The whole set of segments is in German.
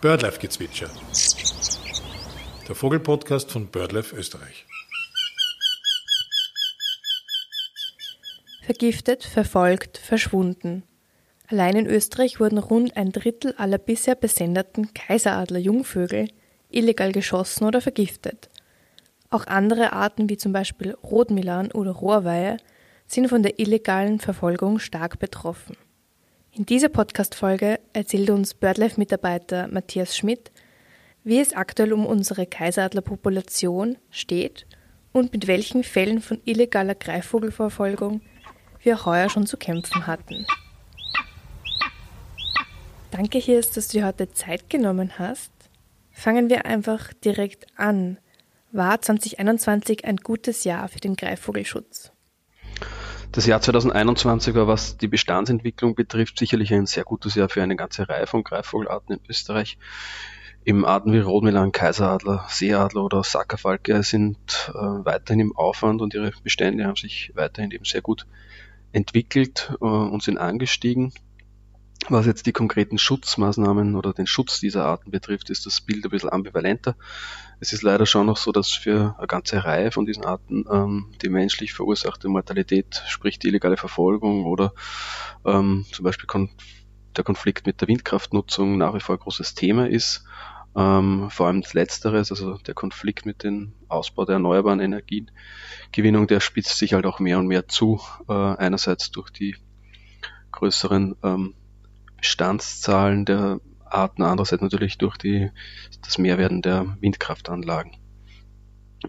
Birdlife-Gezwitscher. Der Vogelpodcast von Birdlife Österreich. Vergiftet, verfolgt, verschwunden. Allein in Österreich wurden rund ein Drittel aller bisher besendeten Kaiseradler-Jungvögel illegal geschossen oder vergiftet. Auch andere Arten wie zum Beispiel Rotmilan oder Rohrweihe sind von der illegalen Verfolgung stark betroffen. In dieser Podcast-Folge erzählt uns BirdLife-Mitarbeiter Matthias Schmidt, wie es aktuell um unsere Kaiseradlerpopulation steht und mit welchen Fällen von illegaler Greifvogelverfolgung wir heuer schon zu kämpfen hatten. Danke, Hirs, dass du dir heute Zeit genommen hast. Fangen wir einfach direkt an. War 2021 ein gutes Jahr für den Greifvogelschutz? Das Jahr 2021 war, was die Bestandsentwicklung betrifft, sicherlich ein sehr gutes Jahr für eine ganze Reihe von Greifvogelarten in Österreich. Eben Arten wie Rotmilan, Kaiseradler, Seeadler oder Sackerfalke sind äh, weiterhin im Aufwand und ihre Bestände haben sich weiterhin eben sehr gut entwickelt äh, und sind angestiegen. Was jetzt die konkreten Schutzmaßnahmen oder den Schutz dieser Arten betrifft, ist das Bild ein bisschen ambivalenter. Es ist leider schon noch so, dass für eine ganze Reihe von diesen Arten ähm, die menschlich verursachte Mortalität, sprich die illegale Verfolgung oder ähm, zum Beispiel kon der Konflikt mit der Windkraftnutzung nach wie vor ein großes Thema ist. Ähm, vor allem das Letzteres, also der Konflikt mit dem Ausbau der erneuerbaren Energiegewinnung, der spitzt sich halt auch mehr und mehr zu. Äh, einerseits durch die größeren ähm, Bestandszahlen der Arten, andererseits natürlich durch die, das Mehrwerden der Windkraftanlagen.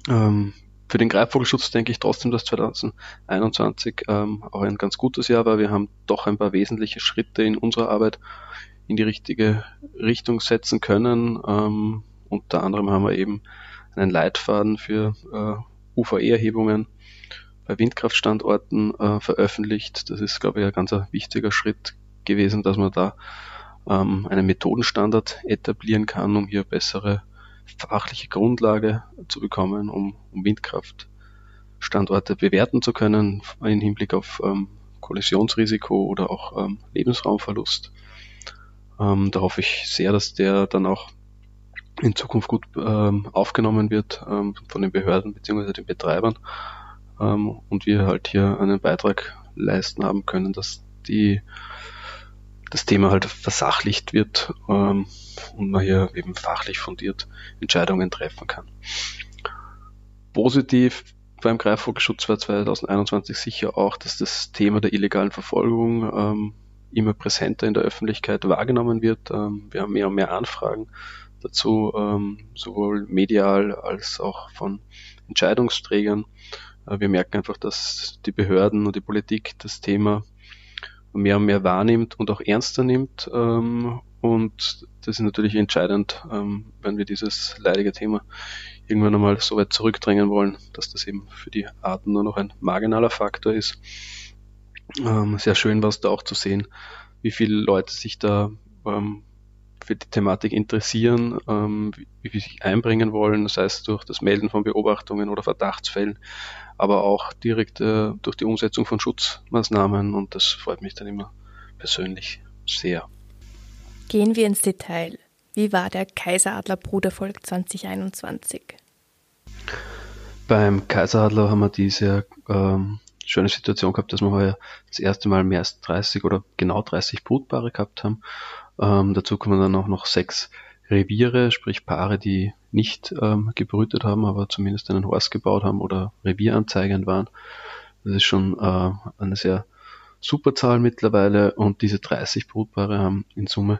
Ähm, für den Greifvogelschutz denke ich trotzdem, dass 2021 ähm, auch ein ganz gutes Jahr war. Wir haben doch ein paar wesentliche Schritte in unserer Arbeit in die richtige Richtung setzen können. Ähm, unter anderem haben wir eben einen Leitfaden für äh, UVE-Erhebungen bei Windkraftstandorten äh, veröffentlicht. Das ist, glaube ich, ein ganz wichtiger Schritt gewesen, dass man da ähm, einen Methodenstandard etablieren kann, um hier bessere fachliche Grundlage zu bekommen, um, um Windkraftstandorte bewerten zu können im Hinblick auf ähm, Kollisionsrisiko oder auch ähm, Lebensraumverlust. Ähm, da hoffe ich sehr, dass der dann auch in Zukunft gut ähm, aufgenommen wird ähm, von den Behörden bzw. den Betreibern ähm, und wir halt hier einen Beitrag leisten haben können, dass die das Thema halt versachlicht wird ähm, und man hier eben fachlich fundiert Entscheidungen treffen kann. Positiv beim Greifvogelschutz war 2021 sicher auch, dass das Thema der illegalen Verfolgung ähm, immer präsenter in der Öffentlichkeit wahrgenommen wird. Ähm, wir haben mehr und mehr Anfragen dazu, ähm, sowohl medial als auch von Entscheidungsträgern. Äh, wir merken einfach, dass die Behörden und die Politik das Thema mehr und mehr wahrnimmt und auch ernster nimmt. Ähm, und das ist natürlich entscheidend, ähm, wenn wir dieses leidige Thema irgendwann einmal so weit zurückdrängen wollen, dass das eben für die Arten nur noch ein marginaler Faktor ist. Ähm, sehr schön war es da auch zu sehen, wie viele Leute sich da ähm, für die Thematik interessieren, ähm, wie, wie sie sich einbringen wollen, sei es durch das Melden von Beobachtungen oder Verdachtsfällen, aber auch direkt äh, durch die Umsetzung von Schutzmaßnahmen und das freut mich dann immer persönlich sehr. Gehen wir ins Detail. Wie war der Kaiseradler Brudervolk 2021? Beim Kaiseradler haben wir diese ähm, schöne Situation gehabt, dass wir heuer das erste Mal mehr als 30 oder genau 30 Brutpaare gehabt haben. Ähm, dazu kommen dann auch noch sechs Reviere, sprich Paare, die nicht ähm, gebrütet haben, aber zumindest einen Horst gebaut haben oder revieranzeigend waren. Das ist schon äh, eine sehr super Zahl mittlerweile und diese 30 Brutpaare haben in Summe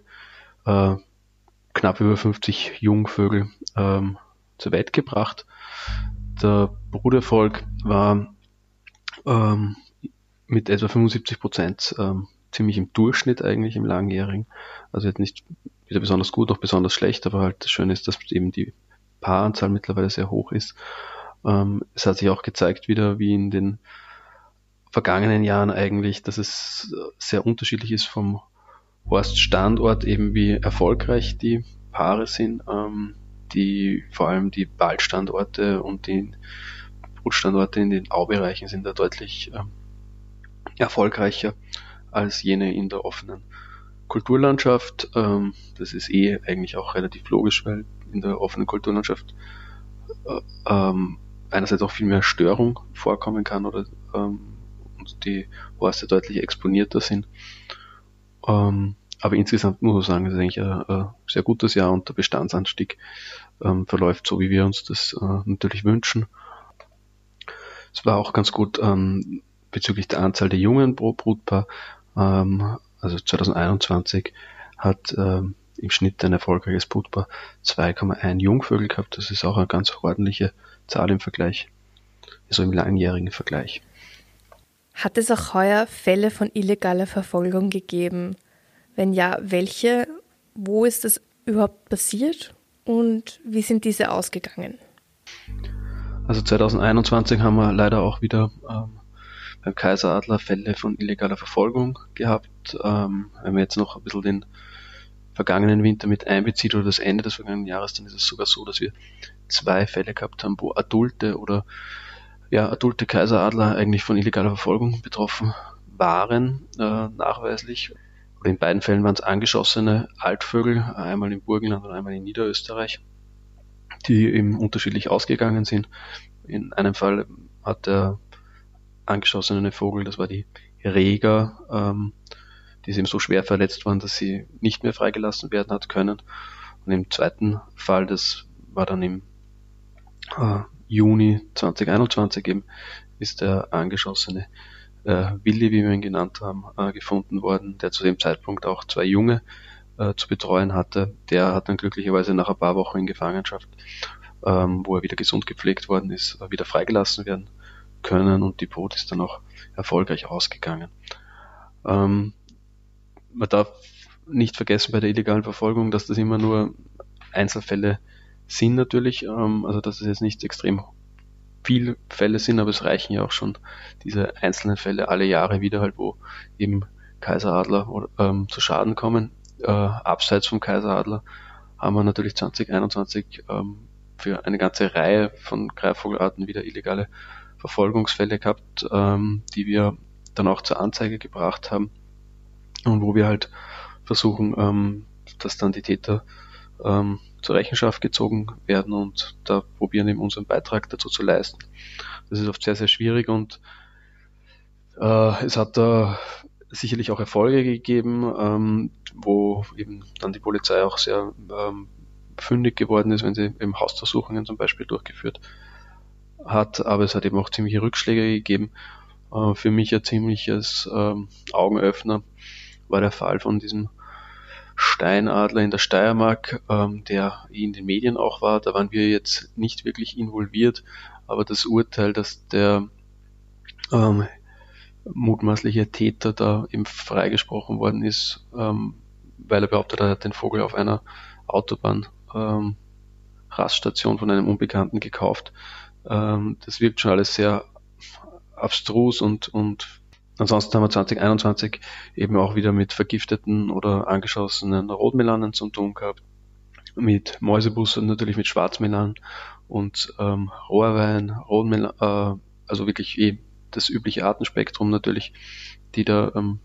äh, knapp über 50 Jungvögel ähm, zur Welt gebracht. Der Brudervolk war ähm, mit etwa 75 Prozent ähm, ziemlich im Durchschnitt eigentlich im Langjährigen. Also jetzt nicht weder besonders gut noch besonders schlecht, aber halt das Schöne ist, dass eben die Paaranzahl mittlerweile sehr hoch ist. Ähm, es hat sich auch gezeigt wieder, wie in den vergangenen Jahren eigentlich, dass es sehr unterschiedlich ist vom Horststandort, eben wie erfolgreich die Paare sind, ähm, die vor allem die Waldstandorte und die Brutstandorte in den Aubereichen sind da deutlich ähm, erfolgreicher als jene in der offenen Kulturlandschaft. Ähm, das ist eh eigentlich auch relativ logisch, weil in der offenen Kulturlandschaft äh, ähm, einerseits auch viel mehr Störung vorkommen kann oder ähm, und die Horste deutlich exponierter sind. Ähm, aber insgesamt muss man sagen, es ist eigentlich ein, ein, sehr gutes Jahr und der Bestandsanstieg ähm, verläuft so, wie wir uns das äh, natürlich wünschen. Es war auch ganz gut ähm, bezüglich der Anzahl der Jungen pro Brutpaar. Ähm, also 2021 hat ähm, im Schnitt ein erfolgreiches Brutpaar 2,1 Jungvögel gehabt. Das ist auch eine ganz ordentliche Zahl im Vergleich, also im langjährigen Vergleich. Hat es auch heuer Fälle von illegaler Verfolgung gegeben? Wenn ja, welche? Wo ist das überhaupt passiert und wie sind diese ausgegangen? Also 2021 haben wir leider auch wieder ähm, beim Kaiseradler Fälle von illegaler Verfolgung gehabt. Ähm, wenn man jetzt noch ein bisschen den vergangenen Winter mit einbezieht oder das Ende des vergangenen Jahres, dann ist es sogar so, dass wir zwei Fälle gehabt haben, wo adulte oder ja, adulte Kaiseradler eigentlich von illegaler Verfolgung betroffen waren, äh, nachweislich. in beiden Fällen waren es angeschossene Altvögel, einmal im Burgenland und einmal in Niederösterreich, die eben unterschiedlich ausgegangen sind. In einem Fall hat der angeschossene Vogel, das war die Reger, ähm, die eben so schwer verletzt worden, dass sie nicht mehr freigelassen werden hat können. Und im zweiten Fall, das war dann im äh, Juni 2021 eben, ist der angeschossene äh, Willi, wie wir ihn genannt haben, äh, gefunden worden, der zu dem Zeitpunkt auch zwei Junge äh, zu betreuen hatte. Der hat dann glücklicherweise nach ein paar Wochen in Gefangenschaft, ähm, wo er wieder gesund gepflegt worden ist, wieder freigelassen werden können und die Brut ist dann auch erfolgreich ausgegangen. Ähm, man darf nicht vergessen bei der illegalen Verfolgung, dass das immer nur Einzelfälle sind natürlich, ähm, also dass es jetzt nicht extrem viele Fälle sind, aber es reichen ja auch schon diese einzelnen Fälle alle Jahre wieder halt, wo eben Kaiseradler ähm, zu Schaden kommen. Äh, abseits vom Kaiseradler haben wir natürlich 2021 ähm, für eine ganze Reihe von Greifvogelarten wieder illegale Verfolgungsfälle gehabt, ähm, die wir dann auch zur Anzeige gebracht haben und wo wir halt versuchen, ähm, dass dann die Täter ähm, zur Rechenschaft gezogen werden und da probieren eben unseren Beitrag dazu zu leisten. Das ist oft sehr, sehr schwierig und äh, es hat da sicherlich auch Erfolge gegeben, ähm, wo eben dann die Polizei auch sehr ähm, fündig geworden ist, wenn sie eben Hausdurchsuchungen zum Beispiel durchgeführt hat, aber es hat eben auch ziemliche Rückschläge gegeben. Äh, für mich ein ziemliches ähm, Augenöffner war der Fall von diesem Steinadler in der Steiermark, ähm, der in den Medien auch war. Da waren wir jetzt nicht wirklich involviert, aber das Urteil, dass der ähm, mutmaßliche Täter da eben freigesprochen worden ist, ähm, weil er behauptet, er hat den Vogel auf einer Autobahn ähm, Raststation von einem Unbekannten gekauft. Ähm, das wirkt schon alles sehr abstrus und, und ansonsten haben wir 2021 eben auch wieder mit vergifteten oder angeschossenen Rotmelanen zu tun gehabt, mit Mäusebussen, natürlich mit Schwarzmelanen und ähm, Rohrwein, Rotmelan, äh, also wirklich eh das übliche Artenspektrum natürlich, die da ähm,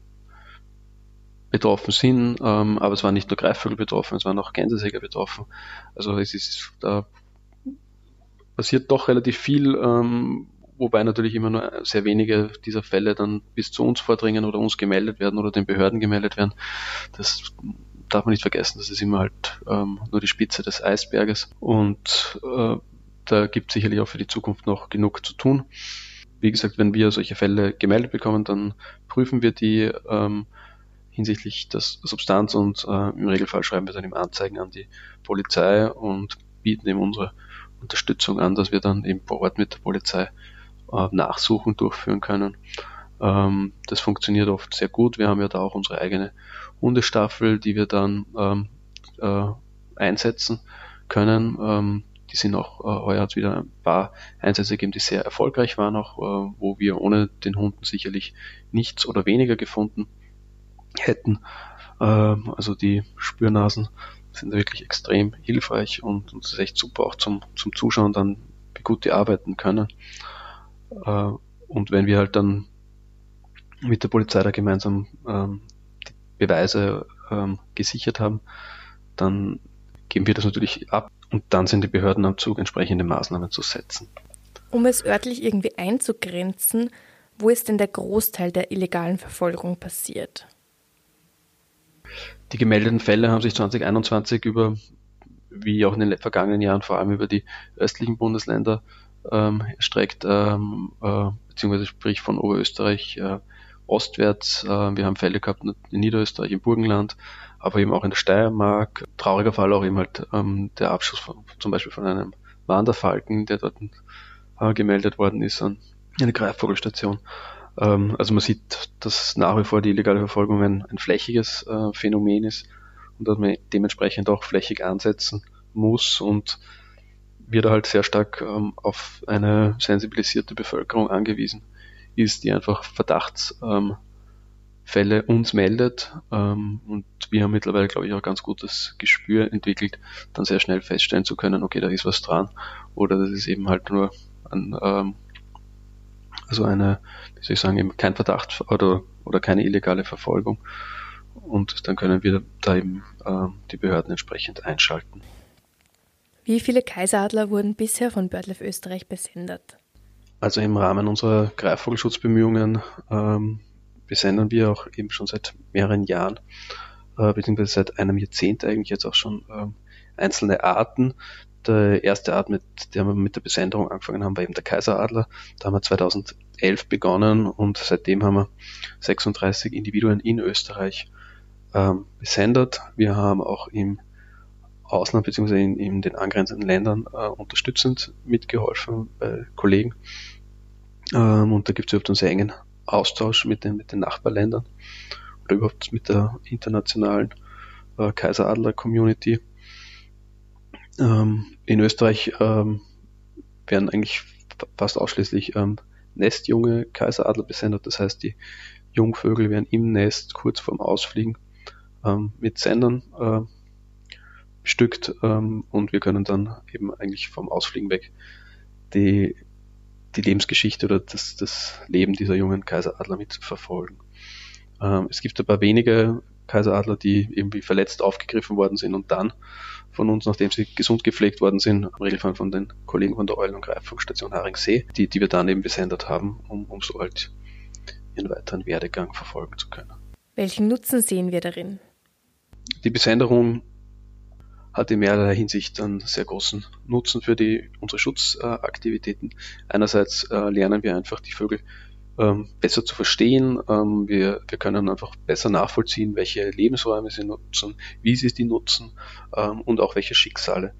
betroffen sind, ähm, aber es waren nicht nur Greifvögel betroffen, es waren auch Gänsesäger betroffen. Also es ist da passiert doch relativ viel, ähm, wobei natürlich immer nur sehr wenige dieser Fälle dann bis zu uns vordringen oder uns gemeldet werden oder den Behörden gemeldet werden. Das darf man nicht vergessen, das ist immer halt ähm, nur die Spitze des Eisberges und äh, da gibt es sicherlich auch für die Zukunft noch genug zu tun. Wie gesagt, wenn wir solche Fälle gemeldet bekommen, dann prüfen wir die ähm, hinsichtlich der Substanz und äh, im Regelfall schreiben wir dann eben Anzeigen an die Polizei und bieten eben unsere Unterstützung an, dass wir dann eben vor Ort mit der Polizei äh, Nachsuchen durchführen können. Ähm, das funktioniert oft sehr gut. Wir haben ja da auch unsere eigene Hundestaffel, die wir dann ähm, äh, einsetzen können. Ähm, die sind auch, äh, heuer hat es wieder ein paar Einsätze gegeben, die sehr erfolgreich waren, auch äh, wo wir ohne den Hunden sicherlich nichts oder weniger gefunden hätten. Ähm, also die Spürnasen sind wirklich extrem hilfreich und, es ist echt super auch zum, zum Zuschauen dann, wie gut die arbeiten können. Äh, und wenn wir halt dann mit der Polizei da gemeinsam ähm, die Beweise ähm, gesichert haben, dann geben wir das natürlich ab und dann sind die Behörden am Zug, entsprechende Maßnahmen zu setzen. Um es örtlich irgendwie einzugrenzen, wo ist denn der Großteil der illegalen Verfolgung passiert? Die gemeldeten Fälle haben sich 2021 über, wie auch in den vergangenen Jahren, vor allem über die östlichen Bundesländer ähm, erstreckt, ähm, äh, beziehungsweise sprich von Oberösterreich äh, ostwärts. Äh, wir haben Fälle gehabt in Niederösterreich, im Burgenland, aber eben auch in der Steiermark. Trauriger Fall auch eben halt ähm, der Abschuss von, zum Beispiel von einem Wanderfalken, der dort äh, gemeldet worden ist an eine Greifvogelstation. Ähm, also man sieht, dass nach wie vor die illegale Verfolgung ein, ein flächiges äh, Phänomen ist und dass man dementsprechend auch flächig ansetzen muss und wird halt sehr stark ähm, auf eine sensibilisierte Bevölkerung angewiesen ist, die einfach Verdachtsfälle ähm, uns meldet. Ähm, und wir haben mittlerweile, glaube ich, auch ganz gutes Gespür entwickelt, dann sehr schnell feststellen zu können, okay, da ist was dran. Oder das ist eben halt nur ein, ähm, also eine, wie soll ich sagen, eben kein Verdacht oder, oder keine illegale Verfolgung. Und dann können wir da eben äh, die Behörden entsprechend einschalten. Wie viele Kaiseradler wurden bisher von BirdLife Österreich besendet? Also im Rahmen unserer Greifvogelschutzbemühungen ähm, besendern wir auch eben schon seit mehreren Jahren, äh, beziehungsweise seit einem Jahrzehnt eigentlich jetzt auch schon ähm, einzelne Arten. Der erste Art, mit der wir mit der Besenderung angefangen haben, war eben der Kaiseradler. Da haben wir 2011 begonnen und seitdem haben wir 36 Individuen in Österreich ähm, besendet. Wir haben auch im Ausland bzw. In, in, den angrenzenden Ländern äh, unterstützend mitgeholfen bei Kollegen. Ähm, und da gibt es überhaupt einen sehr engen Austausch mit den, mit den Nachbarländern oder überhaupt mit der internationalen äh, Kaiseradler-Community. Ähm, in Österreich ähm, werden eigentlich fast ausschließlich ähm, nestjunge Kaiseradler besendet. Das heißt, die Jungvögel werden im Nest kurz vorm Ausfliegen ähm, mit Sendern äh, bestückt ähm, und wir können dann eben eigentlich vom Ausfliegen weg die die Lebensgeschichte oder das, das Leben dieser jungen Kaiseradler mitverfolgen. Ähm, es gibt ein paar wenige Kaiseradler, die irgendwie verletzt aufgegriffen worden sind und dann von uns, nachdem sie gesund gepflegt worden sind, im Regelfall von den Kollegen von der Eulen- und Greifungstation Haringsee, die, die wir dann eben besendet haben, um, um so halt ihren weiteren Werdegang verfolgen zu können. Welchen Nutzen sehen wir darin? Die Besenderung hat in mehrerlei Hinsicht einen sehr großen Nutzen für die, unsere Schutzaktivitäten. Einerseits äh, lernen wir einfach die Vögel ähm, besser zu verstehen. Ähm, wir, wir können einfach besser nachvollziehen, welche Lebensräume sie nutzen, wie sie die nutzen ähm, und auch welche Schicksale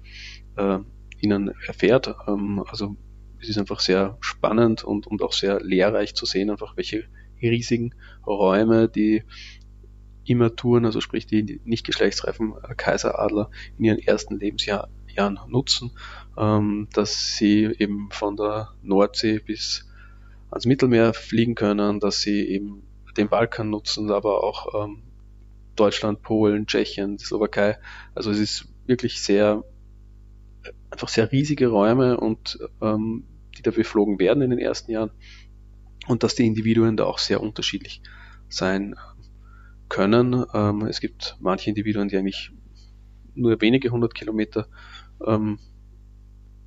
äh, ihnen erfährt. Ähm, also es ist einfach sehr spannend und, und auch sehr lehrreich zu sehen, einfach welche riesigen Räume die Immaturen, also sprich die nicht geschlechtsreifen äh, Kaiseradler in ihren ersten Lebensjahren nutzen, ähm, dass sie eben von der Nordsee bis ans Mittelmeer fliegen können, dass sie eben den Balkan nutzen, aber auch ähm, Deutschland, Polen, Tschechien, die Slowakei. Also es ist wirklich sehr, einfach sehr riesige Räume und ähm, die da beflogen werden in den ersten Jahren und dass die Individuen da auch sehr unterschiedlich sein können. Ähm, es gibt manche Individuen, die eigentlich nur wenige hundert Kilometer ähm,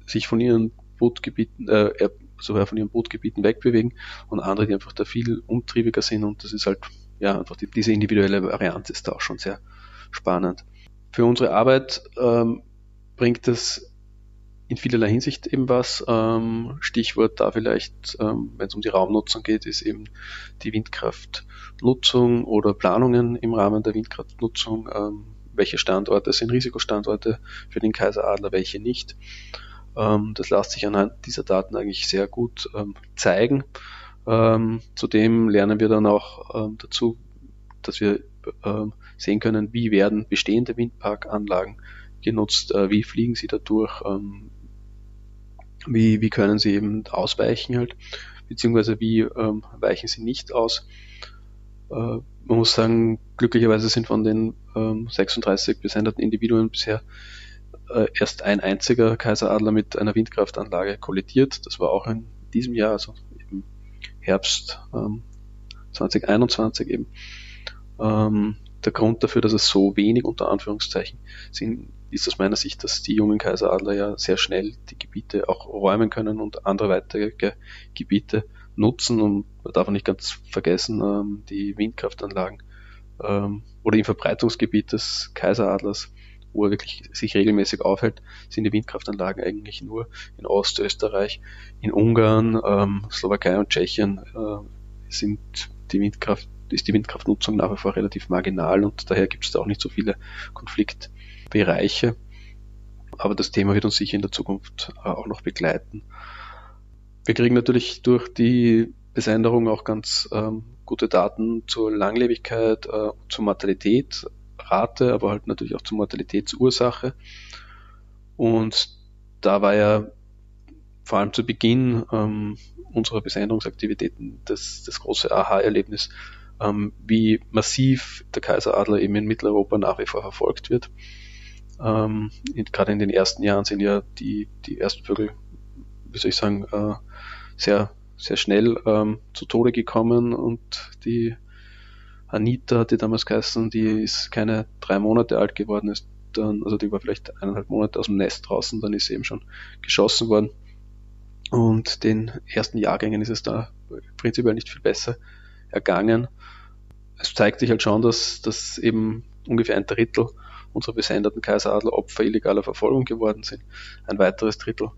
sich von ihren Bootgebieten, äh, sogar von ihren Bootgebieten wegbewegen und andere, die einfach da viel umtriebiger sind und das ist halt, ja, einfach die, diese individuelle Variante ist da auch schon sehr spannend. Für unsere Arbeit ähm, bringt es in vielerlei Hinsicht eben was. Ähm, Stichwort da vielleicht, ähm, wenn es um die Raumnutzung geht, ist eben die Windkraftnutzung oder Planungen im Rahmen der Windkraftnutzung. Ähm, welche Standorte sind Risikostandorte für den Kaiseradler, welche nicht. Ähm, das lässt sich anhand dieser Daten eigentlich sehr gut ähm, zeigen. Ähm, zudem lernen wir dann auch dazu, dass wir sehen können, wie werden bestehende Windparkanlagen genutzt, äh, wie fliegen sie dadurch, wie, wie können sie eben ausweichen halt, beziehungsweise wie ähm, weichen sie nicht aus. Äh, man muss sagen, glücklicherweise sind von den ähm, 36 besendeten Individuen bisher äh, erst ein einziger Kaiseradler mit einer Windkraftanlage kollidiert. Das war auch in diesem Jahr, also im Herbst ähm, 2021 eben. Ähm, der Grund dafür, dass es so wenig unter Anführungszeichen sind, ist aus meiner Sicht, dass die jungen Kaiseradler ja sehr schnell die Gebiete auch räumen können und andere weitere Gebiete nutzen. Und man darf auch nicht ganz vergessen, ähm, die Windkraftanlagen ähm, oder im Verbreitungsgebiet des Kaiseradlers, wo er wirklich sich regelmäßig aufhält, sind die Windkraftanlagen eigentlich nur in Ostösterreich, in Ungarn, ähm, Slowakei und Tschechien äh, sind die Windkraft ist die Windkraftnutzung nach wie vor relativ marginal und daher gibt es da auch nicht so viele Konfliktbereiche. Aber das Thema wird uns sicher in der Zukunft äh, auch noch begleiten. Wir kriegen natürlich durch die Besänderung auch ganz ähm, gute Daten zur Langlebigkeit, äh, zur Mortalität, Rate, aber halt natürlich auch zur Mortalitätsursache. Und da war ja vor allem zu Beginn ähm, unserer Besänderungsaktivitäten das, das große Aha-Erlebnis, ähm, wie massiv der Kaiseradler eben in Mitteleuropa nach wie vor verfolgt wird. Ähm, gerade in den ersten Jahren sind ja die, die ersten Vögel, wie soll ich sagen, äh, sehr, sehr schnell ähm, zu Tode gekommen und die Anita hat die damals geheißen, die ist keine drei Monate alt geworden, ist dann, also die war vielleicht eineinhalb Monate aus dem Nest draußen, dann ist sie eben schon geschossen worden. Und den ersten Jahrgängen ist es da prinzipiell nicht viel besser ergangen es zeigt sich halt schon, dass, dass eben ungefähr ein Drittel unserer besenderten Kaiseradler Opfer illegaler Verfolgung geworden sind. Ein weiteres Drittel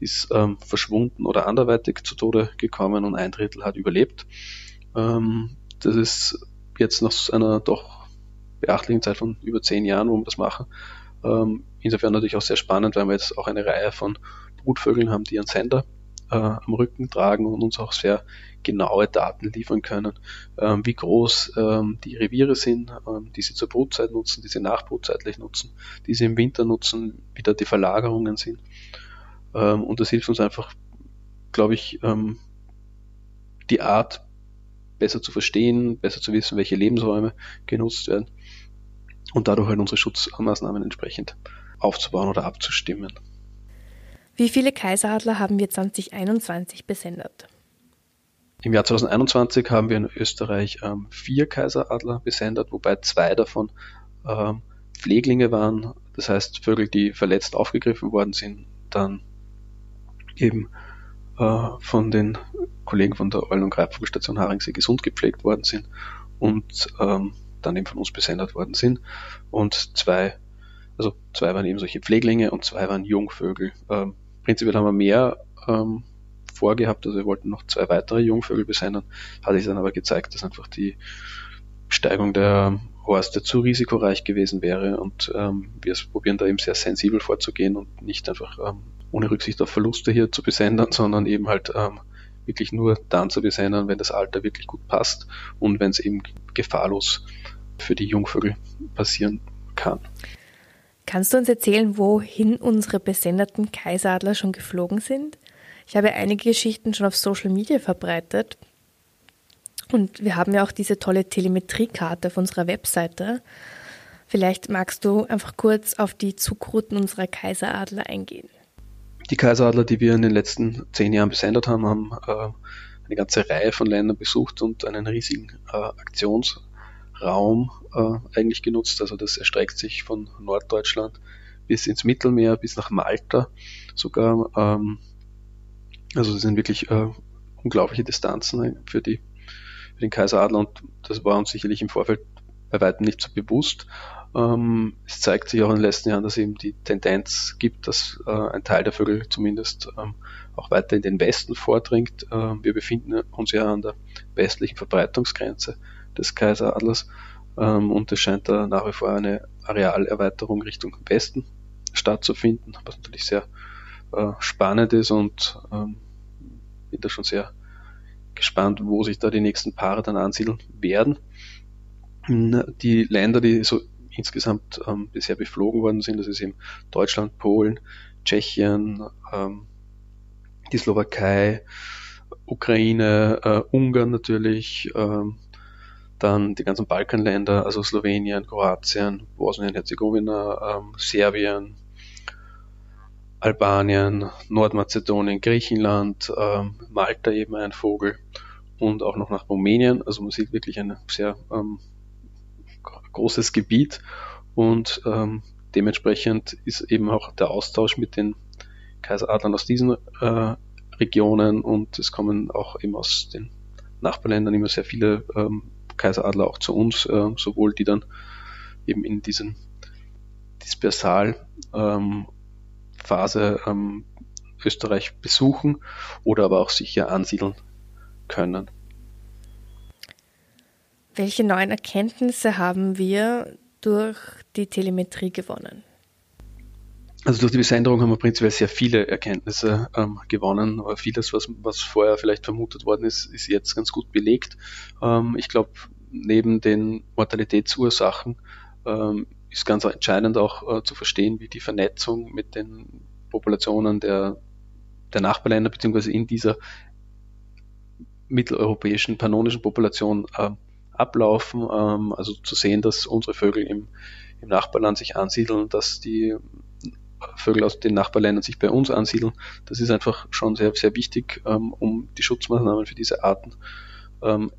ist ähm, verschwunden oder anderweitig zu Tode gekommen und ein Drittel hat überlebt. Ähm, das ist jetzt nach einer doch beachtlichen Zeit von über zehn Jahren, wo wir das machen. Ähm, insofern natürlich auch sehr spannend, weil wir jetzt auch eine Reihe von Brutvögeln haben, die einen Sender äh, am Rücken tragen und uns auch sehr genaue Daten liefern können, ähm, wie groß ähm, die Reviere sind, ähm, die sie zur Brutzeit nutzen, die sie nachbrutzeitlich nutzen, die sie im Winter nutzen, wie da die Verlagerungen sind. Ähm, und das hilft uns einfach, glaube ich, ähm, die Art besser zu verstehen, besser zu wissen, welche Lebensräume genutzt werden und dadurch halt unsere Schutzmaßnahmen entsprechend aufzubauen oder abzustimmen. Wie viele Kaiseradler haben wir 2021 besendet? Im Jahr 2021 haben wir in Österreich ähm, vier Kaiseradler besendet, wobei zwei davon ähm, Pfleglinge waren, das heißt Vögel, die verletzt aufgegriffen worden sind, dann eben von den Kollegen von der Eulen- und Greifvogelstation Haringsee gesund gepflegt worden sind und ähm, dann eben von uns besendet worden sind. Und zwei, also zwei waren eben solche Pfleglinge und zwei waren Jungvögel. Ähm, prinzipiell haben wir mehr ähm, vorgehabt. Also wir wollten noch zwei weitere Jungvögel besennen. Hat sich dann aber gezeigt, dass einfach die Steigung der Horste zu risikoreich gewesen wäre und ähm, wir probieren da eben sehr sensibel vorzugehen und nicht einfach ähm, ohne Rücksicht auf Verluste hier zu besendern, sondern eben halt ähm, wirklich nur dann zu besendern, wenn das Alter wirklich gut passt und wenn es eben gefahrlos für die Jungvögel passieren kann. Kannst du uns erzählen, wohin unsere besenderten Kaiseradler schon geflogen sind? Ich habe einige Geschichten schon auf Social Media verbreitet. Und wir haben ja auch diese tolle Telemetriekarte auf unserer Webseite. Vielleicht magst du einfach kurz auf die Zugrouten unserer Kaiseradler eingehen. Die Kaiseradler, die wir in den letzten zehn Jahren besendet haben, haben äh, eine ganze Reihe von Ländern besucht und einen riesigen äh, Aktionsraum äh, eigentlich genutzt. Also das erstreckt sich von Norddeutschland bis ins Mittelmeer, bis nach Malta sogar. Ähm, also das sind wirklich äh, unglaubliche Distanzen für, die, für den Kaiseradler und das war uns sicherlich im Vorfeld bei weitem nicht so bewusst. Ähm, es zeigt sich auch in den letzten Jahren, dass eben die Tendenz gibt, dass äh, ein Teil der Vögel zumindest ähm, auch weiter in den Westen vordringt. Äh, wir befinden uns ja an der westlichen Verbreitungsgrenze des Kaiseradlers ähm, und es scheint da nach wie vor eine Arealerweiterung Richtung Westen stattzufinden, was natürlich sehr äh, spannend ist und ähm, bin da schon sehr gespannt, wo sich da die nächsten Paare dann ansiedeln werden. Die Länder, die so insgesamt ähm, bisher beflogen worden sind, das ist eben Deutschland, Polen, Tschechien, ähm, die Slowakei, Ukraine, äh, Ungarn natürlich, ähm, dann die ganzen Balkanländer, also Slowenien, Kroatien, Bosnien-Herzegowina, ähm, Serbien, Albanien, Nordmazedonien, Griechenland, ähm, Malta eben ein Vogel und auch noch nach Rumänien. Also man sieht wirklich eine sehr ähm, großes Gebiet und ähm, dementsprechend ist eben auch der Austausch mit den Kaiseradlern aus diesen äh, Regionen und es kommen auch eben aus den Nachbarländern immer sehr viele ähm, Kaiseradler auch zu uns, äh, sowohl die dann eben in diesen Dispersalphase ähm, ähm, Österreich besuchen oder aber auch sicher ansiedeln können. Welche neuen Erkenntnisse haben wir durch die Telemetrie gewonnen? Also durch die Besenderung haben wir prinzipiell sehr viele Erkenntnisse ähm, gewonnen, aber vieles, was, was vorher vielleicht vermutet worden ist, ist jetzt ganz gut belegt. Ähm, ich glaube, neben den Mortalitätsursachen ähm, ist ganz entscheidend auch äh, zu verstehen, wie die Vernetzung mit den Populationen der, der Nachbarländer beziehungsweise in dieser mitteleuropäischen pannonischen Population äh, ablaufen. Ähm, also zu sehen, dass unsere Vögel im, im Nachbarland sich ansiedeln, dass die Vögel aus den Nachbarländern sich bei uns ansiedeln. Das ist einfach schon sehr, sehr wichtig, ähm, um die Schutzmaßnahmen für diese Arten ähm,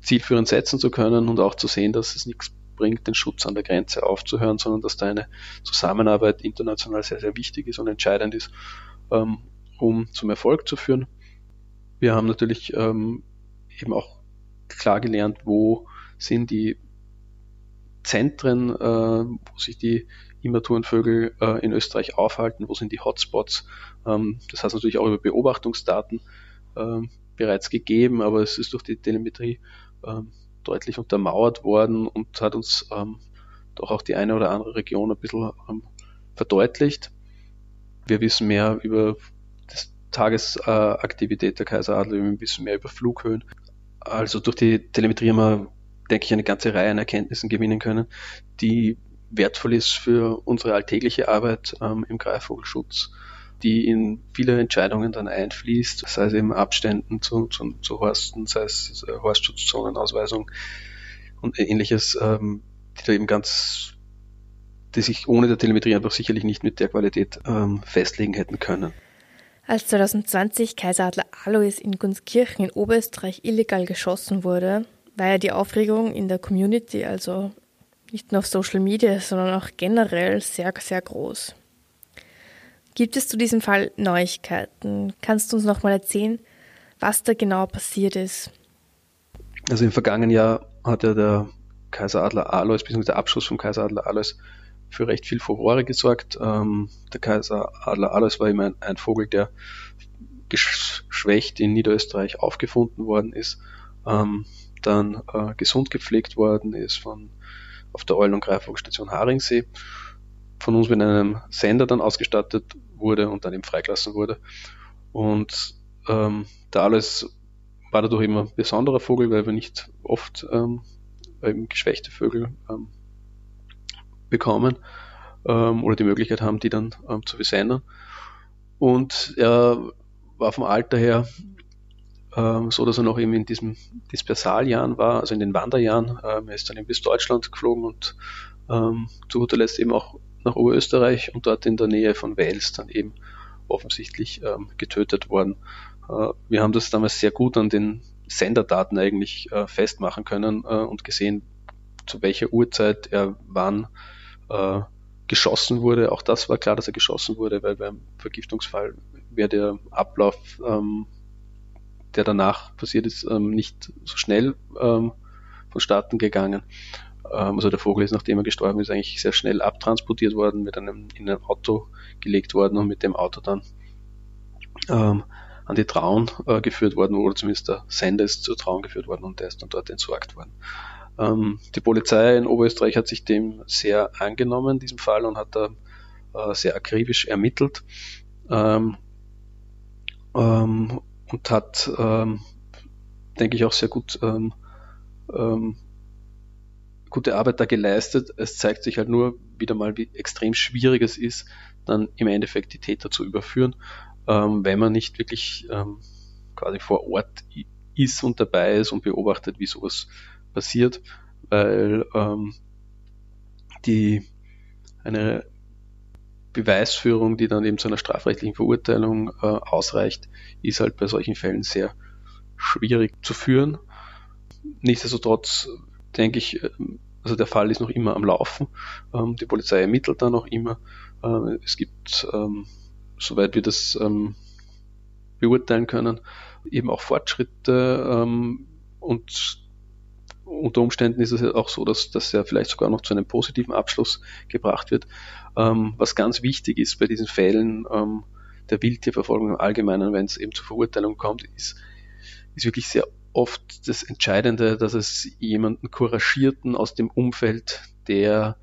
zielführend setzen zu können und auch zu sehen, dass es nichts bringt, den Schutz an der Grenze aufzuhören, sondern dass da eine Zusammenarbeit international sehr, sehr wichtig ist und entscheidend ist, ähm, um zum Erfolg zu führen. Wir haben natürlich ähm, eben auch klar gelernt, wo sind die Zentren, äh, wo sich die Immaturenvögel äh, in Österreich aufhalten, wo sind die Hotspots. Ähm, das heißt natürlich auch über Beobachtungsdaten ähm, bereits gegeben, aber es ist durch die Telemetrie ähm, deutlich untermauert worden und hat uns ähm, doch auch die eine oder andere Region ein bisschen ähm, verdeutlicht. Wir wissen mehr über Tagesaktivität der Kaiseradler, wir wissen mehr über Flughöhen. Also durch die Telemetrie haben wir, denke ich, eine ganze Reihe an Erkenntnissen gewinnen können, die wertvoll ist für unsere alltägliche Arbeit ähm, im Greifvogelschutz, die in viele Entscheidungen dann einfließt, sei es eben Abständen zu, zu, zu Horsten, sei es äh, Horstschutzzonenausweisung und ähnliches, ähm, die da eben ganz, die sich ohne der Telemetrie einfach sicherlich nicht mit der Qualität ähm, festlegen hätten können. Als 2020 Kaiseradler Alois in Gunskirchen in Oberösterreich illegal geschossen wurde, war ja die Aufregung in der Community, also nicht nur auf Social Media, sondern auch generell sehr, sehr groß. Gibt es zu diesem Fall Neuigkeiten? Kannst du uns noch mal erzählen, was da genau passiert ist? Also im vergangenen Jahr hat ja der Kaiseradler Alois, beziehungsweise der Abschuss vom Kaiseradler Alois für recht viel Furore gesorgt. Ähm, der Kaiseradler Alois war immer ein, ein Vogel, der geschwächt in Niederösterreich aufgefunden worden ist, ähm, dann äh, gesund gepflegt worden ist von auf der Eulen- und Greifvogelstation Haringsee von uns mit einem Sender dann ausgestattet wurde und dann eben freigelassen wurde. Und ähm, der Alois war dadurch immer ein besonderer Vogel, weil wir nicht oft ähm, geschwächte Vögel ähm, bekommen ähm, oder die Möglichkeit haben, die dann ähm, zu versendern. Und er war vom Alter her ähm, so dass er noch eben in diesen Dispersaljahren war, also in den Wanderjahren. Ähm, er ist dann eben bis Deutschland geflogen und ähm, zu guter Letzt eben auch nach Oberösterreich und dort in der Nähe von Wels dann eben offensichtlich ähm, getötet worden. Äh, wir haben das damals sehr gut an den Senderdaten eigentlich äh, festmachen können äh, und gesehen, zu welcher Uhrzeit er wann äh, geschossen wurde. Auch das war klar, dass er geschossen wurde, weil beim Vergiftungsfall wäre der Ablauf ähm, der danach passiert ist, ähm, nicht so schnell ähm, vonstatten gegangen. Ähm, also der Vogel ist, nachdem er gestorben ist, eigentlich sehr schnell abtransportiert worden, mit einem in ein Auto gelegt worden und mit dem Auto dann ähm, an die Traun äh, geführt worden, oder zumindest der Sender ist zur Traun geführt worden und der ist dann dort entsorgt worden. Ähm, die Polizei in Oberösterreich hat sich dem sehr angenommen, diesem Fall, und hat da äh, sehr akribisch ermittelt. Ähm, ähm, und hat, ähm, denke ich, auch sehr gut ähm, ähm, gute Arbeit da geleistet. Es zeigt sich halt nur wieder mal, wie extrem schwierig es ist, dann im Endeffekt die Täter zu überführen, wenn man nicht wirklich quasi vor Ort ist und dabei ist und beobachtet, wie sowas passiert, weil ähm, die eine Beweisführung, die dann eben zu einer strafrechtlichen Verurteilung äh, ausreicht, ist halt bei solchen Fällen sehr schwierig zu führen. Nichtsdestotrotz denke ich, äh, also der Fall ist noch immer am Laufen. Ähm, die Polizei ermittelt da noch immer. Äh, es gibt, ähm, soweit wir das ähm, beurteilen können, eben auch Fortschritte ähm, und unter Umständen ist es auch so, dass, dass er vielleicht sogar noch zu einem positiven Abschluss gebracht wird. Ähm, was ganz wichtig ist bei diesen Fällen ähm, der Wildtierverfolgung im Allgemeinen, wenn es eben zur Verurteilung kommt, ist, ist wirklich sehr oft das Entscheidende, dass es jemanden Couragierten aus dem Umfeld der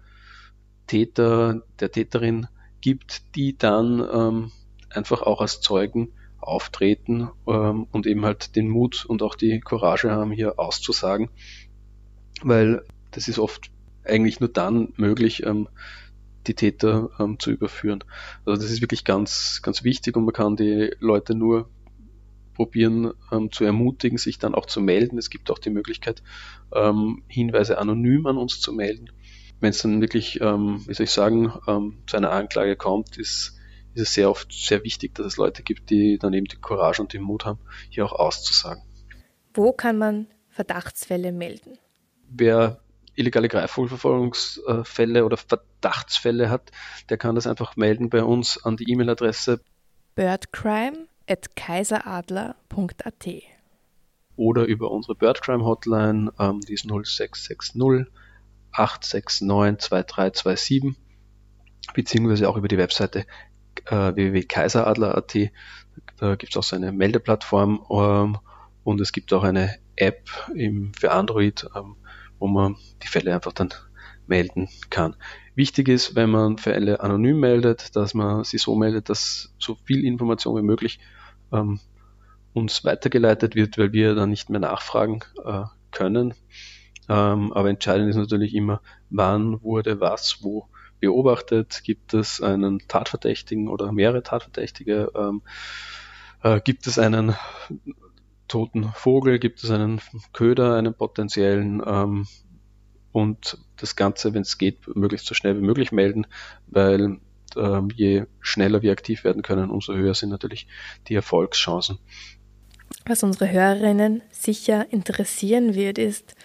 Täter, der Täterin gibt, die dann ähm, einfach auch als Zeugen auftreten ähm, und eben halt den Mut und auch die Courage haben, hier auszusagen, weil das ist oft eigentlich nur dann möglich, ähm, die Täter ähm, zu überführen. Also das ist wirklich ganz, ganz wichtig und man kann die Leute nur probieren ähm, zu ermutigen, sich dann auch zu melden. Es gibt auch die Möglichkeit, ähm, Hinweise anonym an uns zu melden. Wenn es dann wirklich, ähm, wie soll ich sagen, ähm, zu einer Anklage kommt, ist, ist es sehr oft sehr wichtig, dass es Leute gibt, die dann eben die Courage und den Mut haben, hier auch auszusagen. Wo kann man Verdachtsfälle melden? Wer illegale Greifvogelverfolgungsfälle oder Verdachtsfälle hat, der kann das einfach melden bei uns an die E-Mail-Adresse birdcrime at kaiseradler.at. Oder über unsere Birdcrime Hotline, ähm, die ist 0660 869 2327, beziehungsweise auch über die Webseite äh, www.kaiseradler.at. Da gibt es auch so eine Meldeplattform ähm, und es gibt auch eine App im, für Android, ähm, wo man die Fälle einfach dann melden kann. Wichtig ist, wenn man Fälle anonym meldet, dass man sie so meldet, dass so viel Information wie möglich ähm, uns weitergeleitet wird, weil wir dann nicht mehr nachfragen äh, können. Ähm, aber entscheidend ist natürlich immer, wann wurde was wo beobachtet, gibt es einen Tatverdächtigen oder mehrere Tatverdächtige, ähm, äh, gibt es einen toten Vogel, gibt es einen Köder, einen potenziellen ähm, und das Ganze, wenn es geht, möglichst so schnell wie möglich melden, weil ähm, je schneller wir aktiv werden können, umso höher sind natürlich die Erfolgschancen. Was unsere Hörerinnen sicher interessieren wird, ist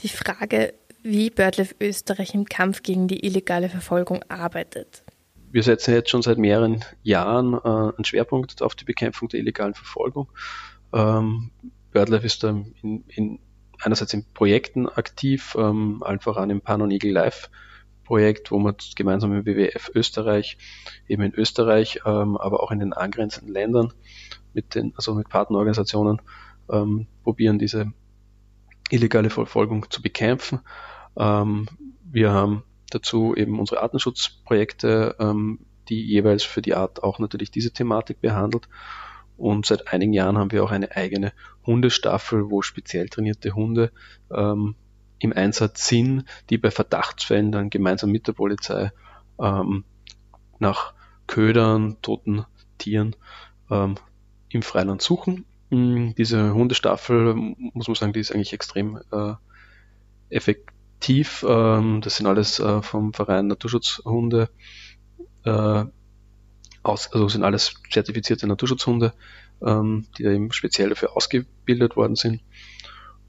die Frage, wie BirdLife Österreich im Kampf gegen die illegale Verfolgung arbeitet. Wir setzen jetzt schon seit mehreren Jahren äh, einen Schwerpunkt auf die Bekämpfung der illegalen Verfolgung. Ähm, BirdLife ist da in, in einerseits in Projekten aktiv, ähm, allen voran im Pan und Eagle Live Projekt, wo wir gemeinsam mit WWF Österreich, eben in Österreich, ähm, aber auch in den angrenzenden Ländern mit den, also mit Partnerorganisationen ähm, probieren, diese illegale Verfolgung zu bekämpfen. Ähm, wir haben dazu eben unsere Artenschutzprojekte, ähm, die jeweils für die Art auch natürlich diese Thematik behandelt und seit einigen Jahren haben wir auch eine eigene Hundestaffel, wo speziell trainierte Hunde ähm, im Einsatz sind, die bei Verdachtsfällen dann gemeinsam mit der Polizei ähm, nach Ködern, toten Tieren ähm, im Freiland suchen. Mm, diese Hundestaffel, muss man sagen, die ist eigentlich extrem äh, effektiv. Ähm, das sind alles äh, vom Verein Naturschutzhunde äh, aus, also sind alles zertifizierte Naturschutzhunde, ähm, die eben speziell dafür ausgebildet worden sind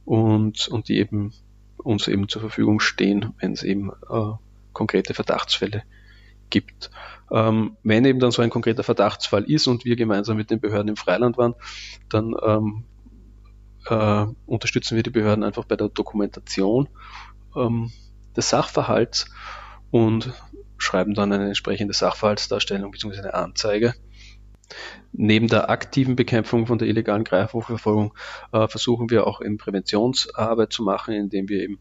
und, und die eben uns eben zur Verfügung stehen, wenn es eben äh, konkrete Verdachtsfälle gibt. Ähm, wenn eben dann so ein konkreter Verdachtsfall ist und wir gemeinsam mit den Behörden im Freiland waren, dann ähm, äh, unterstützen wir die Behörden einfach bei der Dokumentation ähm, des Sachverhalts und schreiben dann eine entsprechende Sachverhaltsdarstellung bzw. eine Anzeige. Neben der aktiven Bekämpfung von der illegalen Greifvogelsverfolgung äh, versuchen wir auch in Präventionsarbeit zu machen, indem wir eben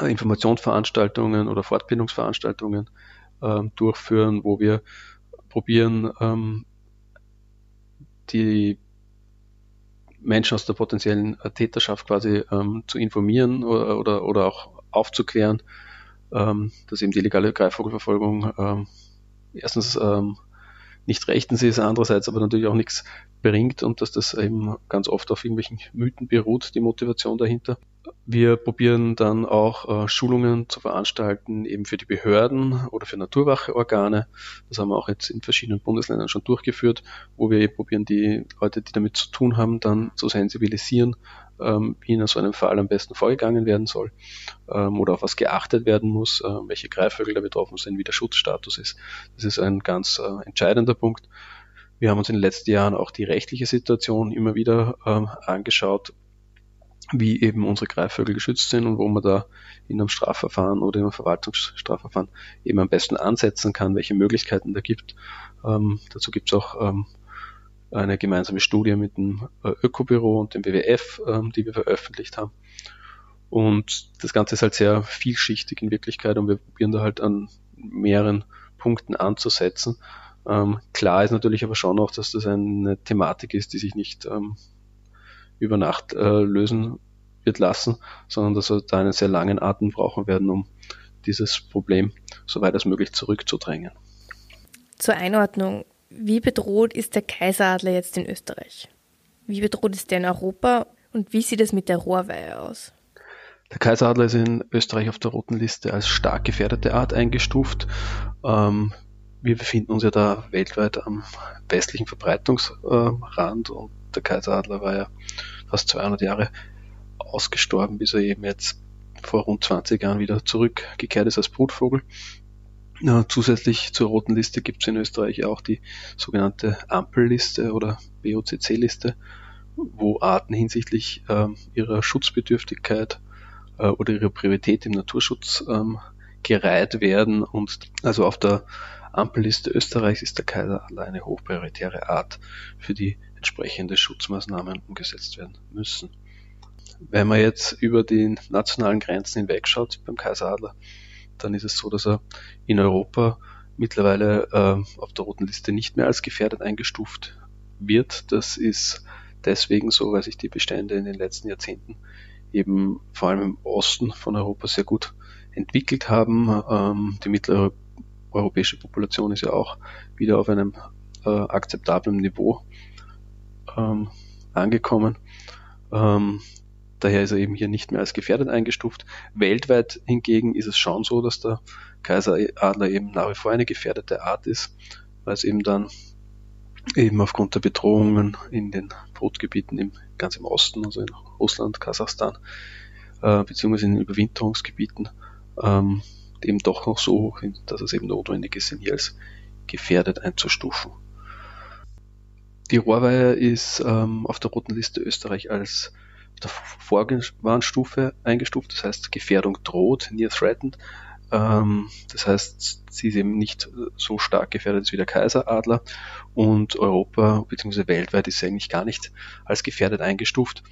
Informationsveranstaltungen oder Fortbildungsveranstaltungen äh, durchführen, wo wir probieren, ähm, die Menschen aus der potenziellen Täterschaft quasi ähm, zu informieren oder, oder, oder auch aufzuklären, ähm, dass eben die illegale Greifvogelverfolgung ähm, erstens ähm, nicht rechtens ist, andererseits aber natürlich auch nichts bringt und dass das eben ganz oft auf irgendwelchen Mythen beruht, die Motivation dahinter. Wir probieren dann auch äh, Schulungen zu veranstalten, eben für die Behörden oder für Naturwacheorgane. Das haben wir auch jetzt in verschiedenen Bundesländern schon durchgeführt, wo wir probieren, die Leute, die damit zu tun haben, dann zu sensibilisieren ähm, wie in so einem Fall am besten vorgegangen werden soll ähm, oder auf was geachtet werden muss, äh, welche Greifvögel da betroffen sind, wie der Schutzstatus ist. Das ist ein ganz äh, entscheidender Punkt. Wir haben uns in den letzten Jahren auch die rechtliche Situation immer wieder ähm, angeschaut, wie eben unsere Greifvögel geschützt sind und wo man da in einem Strafverfahren oder in einem Verwaltungsstrafverfahren eben am besten ansetzen kann, welche Möglichkeiten da gibt. Ähm, dazu gibt es auch ähm, eine gemeinsame Studie mit dem äh, Ökobüro und dem WWF, ähm, die wir veröffentlicht haben. Und das Ganze ist halt sehr vielschichtig in Wirklichkeit und wir probieren da halt an mehreren Punkten anzusetzen. Ähm, klar ist natürlich aber schon auch, dass das eine Thematik ist, die sich nicht ähm, über Nacht äh, lösen wird lassen, sondern dass wir da einen sehr langen Atem brauchen werden, um dieses Problem so weit als möglich zurückzudrängen. Zur Einordnung, wie bedroht ist der Kaiseradler jetzt in Österreich? Wie bedroht ist der in Europa und wie sieht es mit der Rohrweihe aus? Der Kaiseradler ist in Österreich auf der roten Liste als stark gefährdete Art eingestuft. Ähm, wir befinden uns ja da weltweit am westlichen Verbreitungsrand und der Kaiseradler war ja fast 200 Jahre ausgestorben, bis er eben jetzt vor rund 20 Jahren wieder zurückgekehrt ist als Brutvogel. Ja, zusätzlich zur roten Liste gibt es in Österreich auch die sogenannte Ampelliste oder BOCC-Liste, wo Arten hinsichtlich äh, ihrer Schutzbedürftigkeit äh, oder ihrer Priorität im Naturschutz ähm, gereiht werden. Und also auf der Ampelliste Österreichs ist der Kaiseradler eine hochprioritäre Art, für die entsprechende Schutzmaßnahmen umgesetzt werden müssen. Wenn man jetzt über die nationalen Grenzen hinwegschaut beim Kaiseradler, dann ist es so, dass er in Europa mittlerweile äh, auf der roten Liste nicht mehr als gefährdet eingestuft wird. Das ist deswegen so, weil sich die Bestände in den letzten Jahrzehnten eben vor allem im Osten von Europa sehr gut entwickelt haben. Ähm, die mittlere europäische Population ist ja auch wieder auf einem äh, akzeptablen Niveau ähm, angekommen. Ähm, Daher ist er eben hier nicht mehr als gefährdet eingestuft. Weltweit hingegen ist es schon so, dass der Kaiseradler eben nach wie vor eine gefährdete Art ist, weil es eben dann eben aufgrund der Bedrohungen in den Brutgebieten im, ganz im Osten, also in Russland, Kasachstan, äh, beziehungsweise in den Überwinterungsgebieten, ähm, eben doch noch so dass es eben notwendig ist, ihn hier als gefährdet einzustufen. Die Rohrweihe ist ähm, auf der roten Liste Österreich als der Vorwarnstufe eingestuft, das heißt Gefährdung droht, near threatened. Ähm, das heißt, sie ist eben nicht so stark gefährdet wie der Kaiseradler und Europa bzw. weltweit ist sie eigentlich gar nicht als gefährdet eingestuft,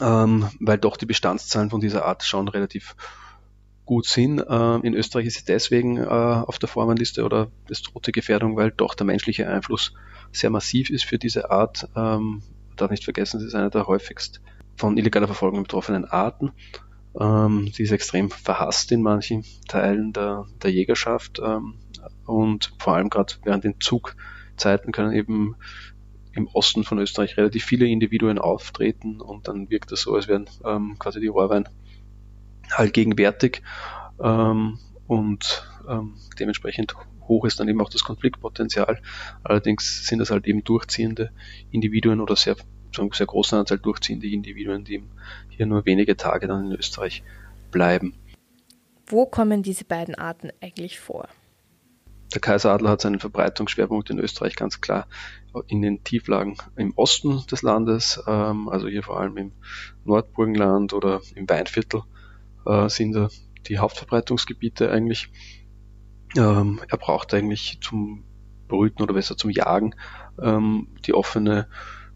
ähm, weil doch die Bestandszahlen von dieser Art schon relativ gut sind. Ähm, in Österreich ist sie deswegen äh, auf der Vorwarnliste oder das drohte Gefährdung, weil doch der menschliche Einfluss sehr massiv ist für diese Art. Ähm, darf nicht vergessen, sie ist eine der häufigst von illegaler Verfolgung betroffenen Arten. Ähm, sie ist extrem verhasst in manchen Teilen der, der Jägerschaft ähm, und vor allem gerade während den Zugzeiten können eben im Osten von Österreich relativ viele Individuen auftreten und dann wirkt es so, als wären ähm, quasi die Rohrwein allgegenwärtig ähm, und ähm, dementsprechend hoch ist dann eben auch das Konfliktpotenzial. Allerdings sind das halt eben durchziehende Individuen oder sehr zu einem sehr großen Anteil durchziehende Individuen, die hier nur wenige Tage dann in Österreich bleiben. Wo kommen diese beiden Arten eigentlich vor? Der Kaiseradler hat seinen Verbreitungsschwerpunkt in Österreich ganz klar in den Tieflagen im Osten des Landes, ähm, also hier vor allem im Nordburgenland oder im Weinviertel äh, sind die Hauptverbreitungsgebiete eigentlich. Ähm, er braucht eigentlich zum Brüten oder besser zum Jagen ähm, die offene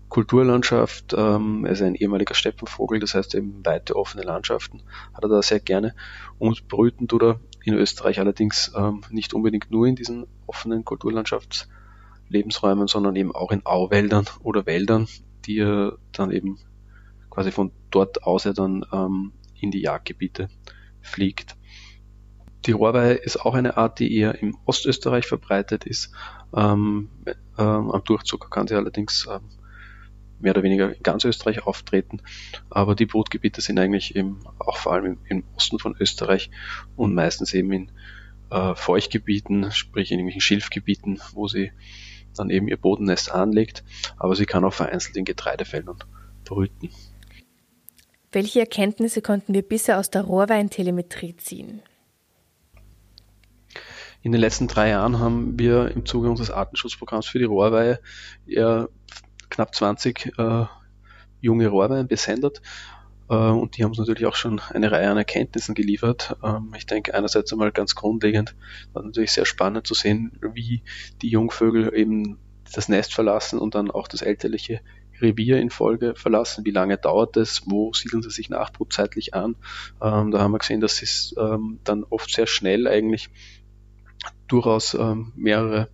Kulturlandschaft. Ähm, er ist ein ehemaliger Steppenvogel, das heißt eben weite offene Landschaften hat er da sehr gerne. Und brüten tut er in Österreich allerdings ähm, nicht unbedingt nur in diesen offenen Kulturlandschaftslebensräumen, sondern eben auch in Auwäldern oder Wäldern, die er dann eben quasi von dort aus er dann ähm, in die Jagdgebiete fliegt. Die Rohrweihe ist auch eine Art, die eher im Ostösterreich verbreitet ist. Ähm, äh, am Durchzug kann sie allerdings ähm, mehr oder weniger in ganz Österreich auftreten. Aber die Brutgebiete sind eigentlich eben auch vor allem im, im Osten von Österreich und meistens eben in äh, Feuchtgebieten, sprich in irgendwelchen Schilfgebieten, wo sie dann eben ihr Bodennest anlegt. Aber sie kann auch vereinzelt in Getreidefeldern brüten. Welche Erkenntnisse konnten wir bisher aus der Rohrweintelemetrie ziehen? In den letzten drei Jahren haben wir im Zuge unseres Artenschutzprogramms für die Rohrweihe knapp 20 äh, junge Rohrweihen besendet. Äh, und die haben uns natürlich auch schon eine Reihe an Erkenntnissen geliefert. Ähm, ich denke einerseits einmal ganz grundlegend, war natürlich sehr spannend zu sehen, wie die Jungvögel eben das Nest verlassen und dann auch das elterliche Revier in Folge verlassen. Wie lange dauert es? Wo siedeln sie sich nachbrutzeitlich an? Ähm, da haben wir gesehen, dass sie ähm, dann oft sehr schnell eigentlich durchaus ähm, mehrere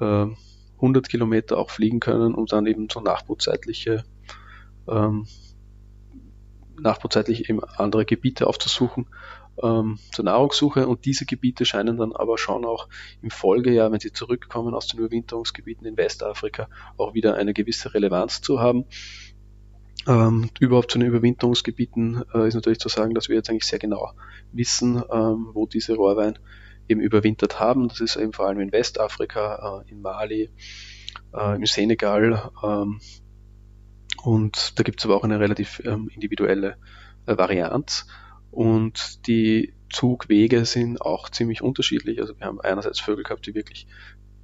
äh, 100 Kilometer auch fliegen können, um dann eben so nachbrutzeitliche ähm, nachbrutzeitlich eben andere Gebiete aufzusuchen ähm, zur Nahrungssuche und diese Gebiete scheinen dann aber schon auch im Folgejahr, wenn sie zurückkommen aus den Überwinterungsgebieten in Westafrika, auch wieder eine gewisse Relevanz zu haben. Ähm, überhaupt zu den Überwinterungsgebieten äh, ist natürlich zu sagen, dass wir jetzt eigentlich sehr genau wissen, ähm, wo diese Rohrwein eben überwintert haben. Das ist eben vor allem in Westafrika, äh, in Mali, äh, im Senegal. Ähm, und da gibt es aber auch eine relativ ähm, individuelle äh, Varianz. Und die Zugwege sind auch ziemlich unterschiedlich. Also wir haben einerseits Vögel gehabt, die wirklich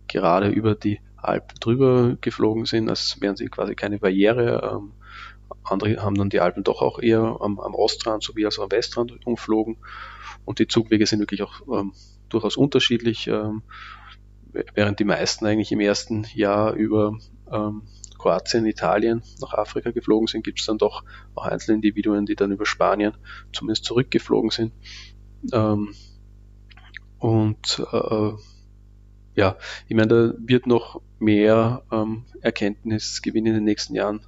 gerade über die Alpen drüber geflogen sind, als wären sie quasi keine Barriere. Ähm, andere haben dann die Alpen doch auch eher am, am Ostrand sowie also am Westrand umflogen. Und die Zugwege sind wirklich auch ähm, durchaus unterschiedlich, ähm, während die meisten eigentlich im ersten Jahr über ähm, Kroatien, Italien nach Afrika geflogen sind, gibt es dann doch auch einzelne Individuen, die dann über Spanien zumindest zurückgeflogen sind. Ähm, und äh, ja, ich meine, da wird noch mehr ähm, Erkenntnisgewinn in den nächsten Jahren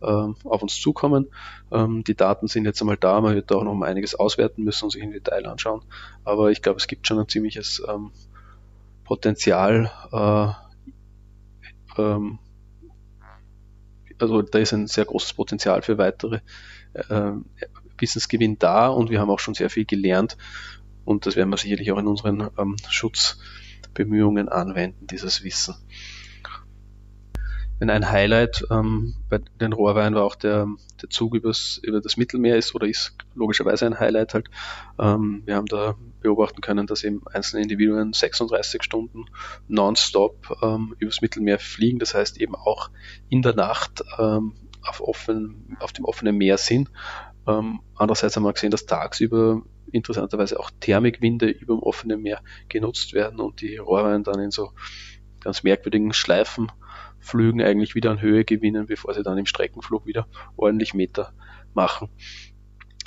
auf uns zukommen. Ähm, die Daten sind jetzt einmal da, man wird da auch noch um einiges auswerten müssen und sich im Detail anschauen. Aber ich glaube, es gibt schon ein ziemliches ähm, Potenzial, äh, ähm, also da ist ein sehr großes Potenzial für weitere äh, Wissensgewinn da und wir haben auch schon sehr viel gelernt und das werden wir sicherlich auch in unseren ähm, Schutzbemühungen anwenden, dieses Wissen. Wenn ein Highlight ähm, bei den Rohrweinen war auch der, der Zug übers, über das Mittelmeer ist oder ist logischerweise ein Highlight halt. Ähm, wir haben da beobachten können, dass eben einzelne Individuen 36 Stunden nonstop ähm, übers Mittelmeer fliegen, das heißt eben auch in der Nacht ähm, auf, offen, auf dem offenen Meer sind. Ähm, andererseits haben wir gesehen, dass tagsüber interessanterweise auch Thermikwinde über dem offenen Meer genutzt werden und die Rohrweine dann in so ganz merkwürdigen Schleifen Flügen eigentlich wieder an Höhe gewinnen, bevor sie dann im Streckenflug wieder ordentlich Meter machen.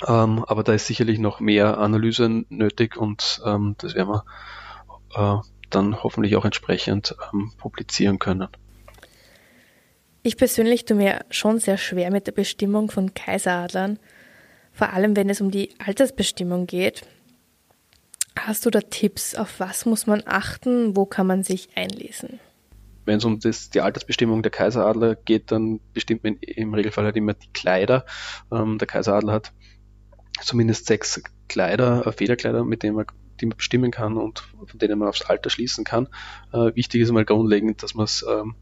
Ähm, aber da ist sicherlich noch mehr Analyse nötig und ähm, das werden wir äh, dann hoffentlich auch entsprechend ähm, publizieren können. Ich persönlich tue mir schon sehr schwer mit der Bestimmung von Kaiseradlern, vor allem wenn es um die Altersbestimmung geht. Hast du da Tipps, auf was muss man achten, wo kann man sich einlesen? Wenn es um das, die Altersbestimmung der Kaiseradler geht, dann bestimmt man im Regelfall halt immer die Kleider. Ähm, der Kaiseradler hat zumindest sechs Kleider, äh, Federkleider, mit denen man die man bestimmen kann und von denen man aufs Alter schließen kann. Äh, wichtig ist mal grundlegend, dass man es ähm,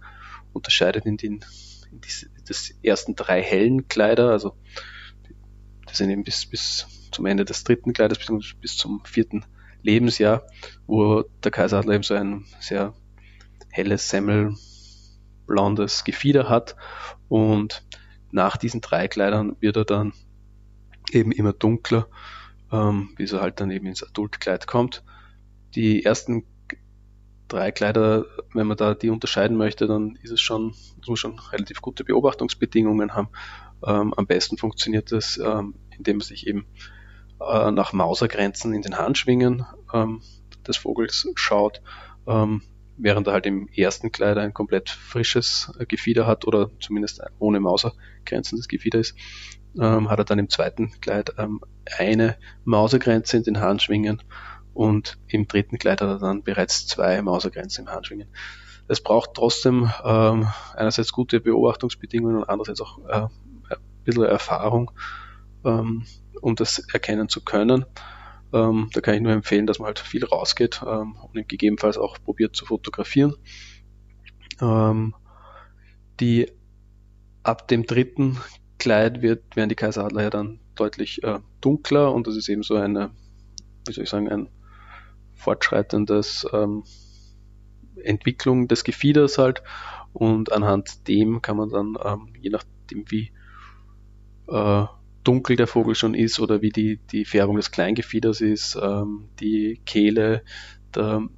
unterscheidet in den in die, das ersten drei hellen Kleider, also die sind eben bis, bis zum Ende des dritten Kleides bis, bis zum vierten Lebensjahr, wo der Kaiseradler eben so ein sehr helles semmelblondes Gefieder hat und nach diesen drei Kleidern wird er dann eben immer dunkler, ähm, bis er halt dann eben ins Adultkleid kommt. Die ersten drei Kleider, wenn man da die unterscheiden möchte, dann ist es schon, muss man schon relativ gute Beobachtungsbedingungen haben. Ähm, am besten funktioniert das, ähm, indem man sich eben äh, nach Mausergrenzen in den Handschwingen ähm, des Vogels schaut. Ähm, während er halt im ersten Kleid ein komplett frisches äh, Gefieder hat oder zumindest ohne Mausergrenzen das Gefieder ist, ähm, hat er dann im zweiten Kleid ähm, eine Mausergrenze in den Handschwingen und im dritten Kleid hat er dann bereits zwei Mausergrenzen im Handschwingen. Es braucht trotzdem ähm, einerseits gute Beobachtungsbedingungen und andererseits auch äh, ein bisschen Erfahrung, ähm, um das erkennen zu können. Ähm, da kann ich nur empfehlen, dass man halt viel rausgeht ähm, und gegebenenfalls auch probiert zu fotografieren. Ähm, die ab dem dritten Kleid wird, werden die Kaiseradler ja dann deutlich äh, dunkler und das ist eben so eine, wie soll ich sagen, ein fortschreitendes ähm, Entwicklung des Gefieders halt und anhand dem kann man dann, ähm, je nachdem wie äh, dunkel der Vogel schon ist oder wie die, die Färbung des Kleingefieders ist, ähm, die Kehle, der,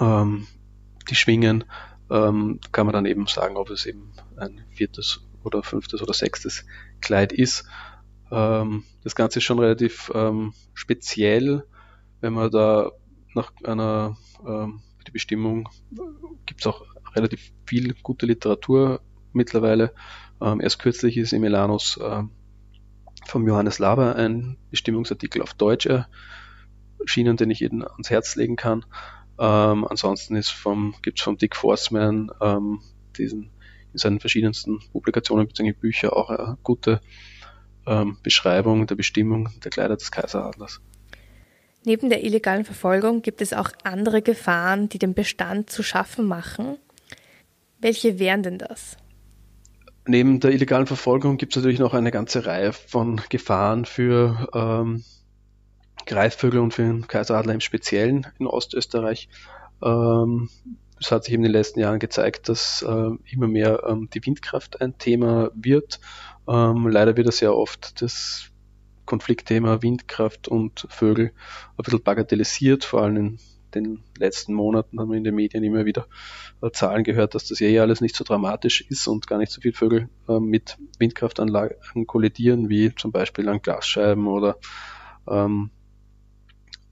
ähm, die Schwingen, ähm, kann man dann eben sagen, ob es eben ein viertes oder fünftes oder sechstes Kleid ist. Ähm, das Ganze ist schon relativ ähm, speziell, wenn man da nach einer ähm, die Bestimmung gibt es auch relativ viel gute Literatur mittlerweile. Ähm, erst kürzlich ist im Elanus ähm, vom Johannes Laber ein Bestimmungsartikel auf Deutsch erschienen, den ich jedem ans Herz legen kann. Ähm, ansonsten ist vom, gibt es vom Dick Forsman ähm, diesen in seinen verschiedensten Publikationen bzw. Bücher auch eine gute ähm, Beschreibung der Bestimmung der Kleider des Kaiseradlers. Neben der illegalen Verfolgung gibt es auch andere Gefahren, die dem Bestand zu schaffen machen. Welche wären denn das? Neben der illegalen Verfolgung gibt es natürlich noch eine ganze Reihe von Gefahren für ähm, Greifvögel und für den Kaiseradler im Speziellen in Ostösterreich. Ähm, es hat sich in den letzten Jahren gezeigt, dass äh, immer mehr ähm, die Windkraft ein Thema wird. Ähm, leider wird das ja oft das Konfliktthema Windkraft und Vögel ein bisschen bagatellisiert, vor allem in den letzten Monaten haben wir in den Medien immer wieder äh, Zahlen gehört, dass das ja eh alles nicht so dramatisch ist und gar nicht so viele Vögel äh, mit Windkraftanlagen kollidieren, wie zum Beispiel an Glasscheiben oder, ähm,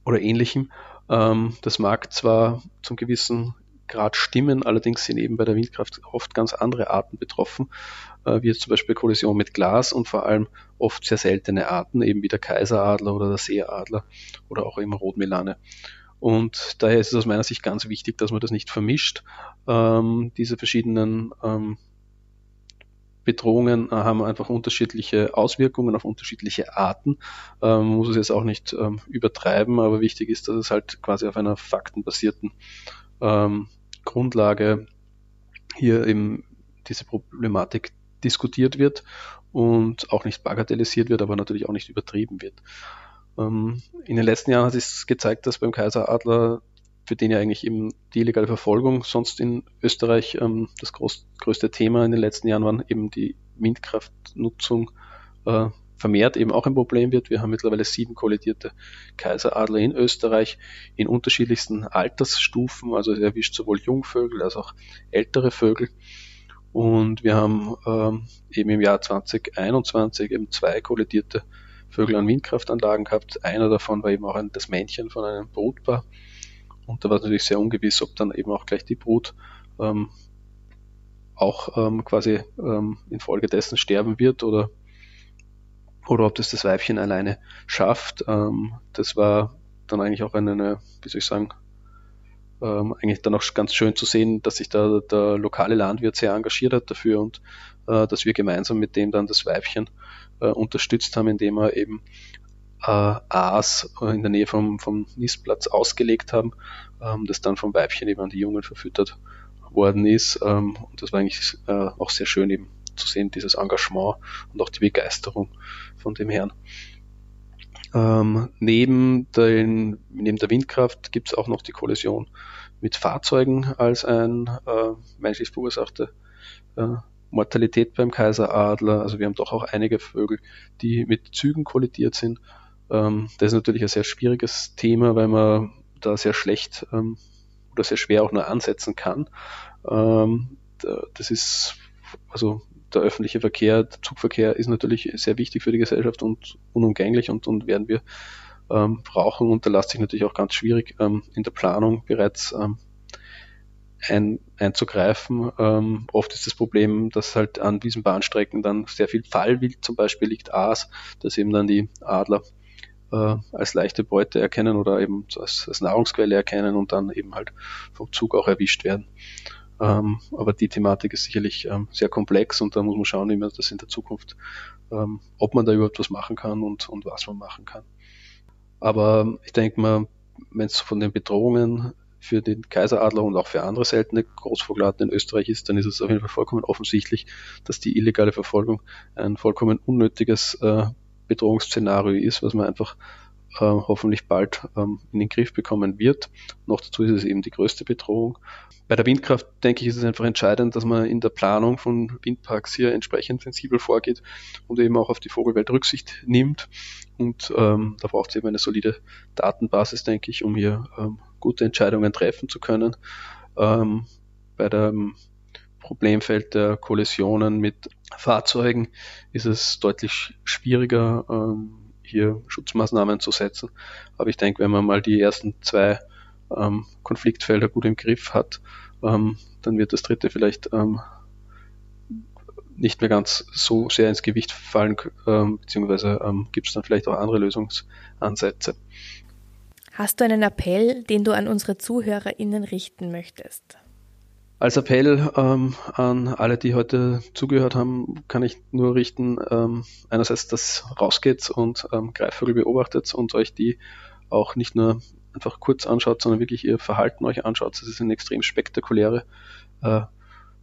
oder ähnlichem. Ähm, das mag zwar zum gewissen Grad stimmen, allerdings sind eben bei der Windkraft oft ganz andere Arten betroffen, äh, wie jetzt zum Beispiel Kollision mit Glas und vor allem oft sehr seltene Arten, eben wie der Kaiseradler oder der Seeadler oder auch eben Rotmelane. Und daher ist es aus meiner Sicht ganz wichtig, dass man das nicht vermischt. Ähm, diese verschiedenen ähm, Bedrohungen haben einfach unterschiedliche Auswirkungen auf unterschiedliche Arten. Ähm, muss es jetzt auch nicht ähm, übertreiben, aber wichtig ist, dass es halt quasi auf einer faktenbasierten ähm, Grundlage hier eben diese Problematik diskutiert wird und auch nicht bagatellisiert wird, aber natürlich auch nicht übertrieben wird. Ähm, in den letzten Jahren hat es gezeigt, dass beim Kaiseradler, für den ja eigentlich eben die illegale Verfolgung sonst in Österreich ähm, das groß, größte Thema in den letzten Jahren waren, eben die Windkraftnutzung äh, vermehrt eben auch ein Problem wird. Wir haben mittlerweile sieben kollidierte Kaiseradler in Österreich in unterschiedlichsten Altersstufen, also erwischt sowohl Jungvögel als auch ältere Vögel. Und wir haben ähm, eben im Jahr 2021 eben zwei kollidierte Vögel an Windkraftanlagen gehabt. Einer davon war eben auch ein, das Männchen von einem Brutpaar. Und da war es natürlich sehr ungewiss, ob dann eben auch gleich die Brut ähm, auch ähm, quasi ähm, infolgedessen sterben wird oder, oder ob das das Weibchen alleine schafft. Ähm, das war dann eigentlich auch eine, eine wie soll ich sagen, ähm, eigentlich dann auch ganz schön zu sehen, dass sich da der lokale Landwirt sehr engagiert hat dafür und äh, dass wir gemeinsam mit dem dann das Weibchen äh, unterstützt haben, indem wir eben äh, Aas in der Nähe vom, vom Nistplatz ausgelegt haben, ähm, das dann vom Weibchen eben an die Jungen verfüttert worden ist. Ähm, und das war eigentlich äh, auch sehr schön eben zu sehen, dieses Engagement und auch die Begeisterung von dem Herrn. Ähm, neben, den, neben der Windkraft gibt es auch noch die Kollision mit Fahrzeugen als ein äh, menschlich verursachte äh, Mortalität beim Kaiseradler. Also wir haben doch auch einige Vögel, die mit Zügen kollidiert sind. Ähm, das ist natürlich ein sehr schwieriges Thema, weil man da sehr schlecht ähm, oder sehr schwer auch nur ansetzen kann. Ähm, das ist also der öffentliche Verkehr, der Zugverkehr ist natürlich sehr wichtig für die Gesellschaft und unumgänglich und, und werden wir ähm, brauchen und da lässt sich natürlich auch ganz schwierig ähm, in der Planung bereits ähm, ein, einzugreifen. Ähm, oft ist das Problem, dass halt an diesen Bahnstrecken dann sehr viel Fallwild zum Beispiel liegt, Aas, dass eben dann die Adler äh, als leichte Beute erkennen oder eben als, als Nahrungsquelle erkennen und dann eben halt vom Zug auch erwischt werden. Ähm, aber die Thematik ist sicherlich ähm, sehr komplex und da muss man schauen, wie man das in der Zukunft, ähm, ob man da überhaupt was machen kann und, und was man machen kann. Aber ich denke mal, wenn es von den Bedrohungen für den Kaiseradler und auch für andere seltene Großvogelarten in Österreich ist, dann ist es auf jeden Fall vollkommen offensichtlich, dass die illegale Verfolgung ein vollkommen unnötiges äh, Bedrohungsszenario ist, was man einfach äh, hoffentlich bald ähm, in den Griff bekommen wird. Noch dazu ist es eben die größte Bedrohung. Bei der Windkraft, denke ich, ist es einfach entscheidend, dass man in der Planung von Windparks hier entsprechend sensibel vorgeht und eben auch auf die Vogelwelt Rücksicht nimmt. Und ähm, da braucht es eben eine solide Datenbasis, denke ich, um hier ähm, gute Entscheidungen treffen zu können. Ähm, bei dem Problemfeld der Kollisionen mit Fahrzeugen ist es deutlich schwieriger, ähm, hier Schutzmaßnahmen zu setzen. Aber ich denke, wenn man mal die ersten zwei ähm, Konfliktfelder gut im Griff hat, ähm, dann wird das dritte vielleicht ähm, nicht mehr ganz so sehr ins Gewicht fallen, ähm, beziehungsweise ähm, gibt es dann vielleicht auch andere Lösungsansätze. Hast du einen Appell, den du an unsere ZuhörerInnen richten möchtest? Als Appell ähm, an alle, die heute zugehört haben, kann ich nur richten, ähm, einerseits, dass rausgeht und ähm, Greifvögel beobachtet und euch die auch nicht nur einfach kurz anschaut, sondern wirklich ihr Verhalten euch anschaut. Das sind extrem spektakuläre äh,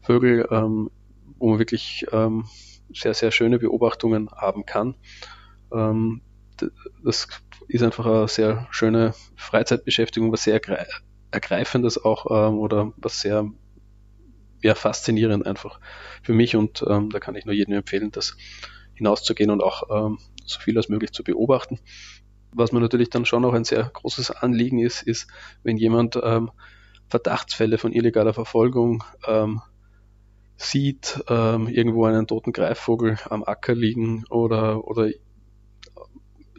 Vögel, ähm, wo man wirklich ähm, sehr, sehr schöne Beobachtungen haben kann. Ähm, das ist einfach eine sehr schöne Freizeitbeschäftigung, was sehr ergreifendes auch ähm, oder was sehr ja, faszinierend einfach für mich und ähm, da kann ich nur jedem empfehlen, das hinauszugehen und auch ähm, so viel als möglich zu beobachten. Was mir natürlich dann schon auch ein sehr großes Anliegen ist, ist, wenn jemand ähm, Verdachtsfälle von illegaler Verfolgung ähm, sieht, ähm, irgendwo einen toten Greifvogel am Acker liegen oder, oder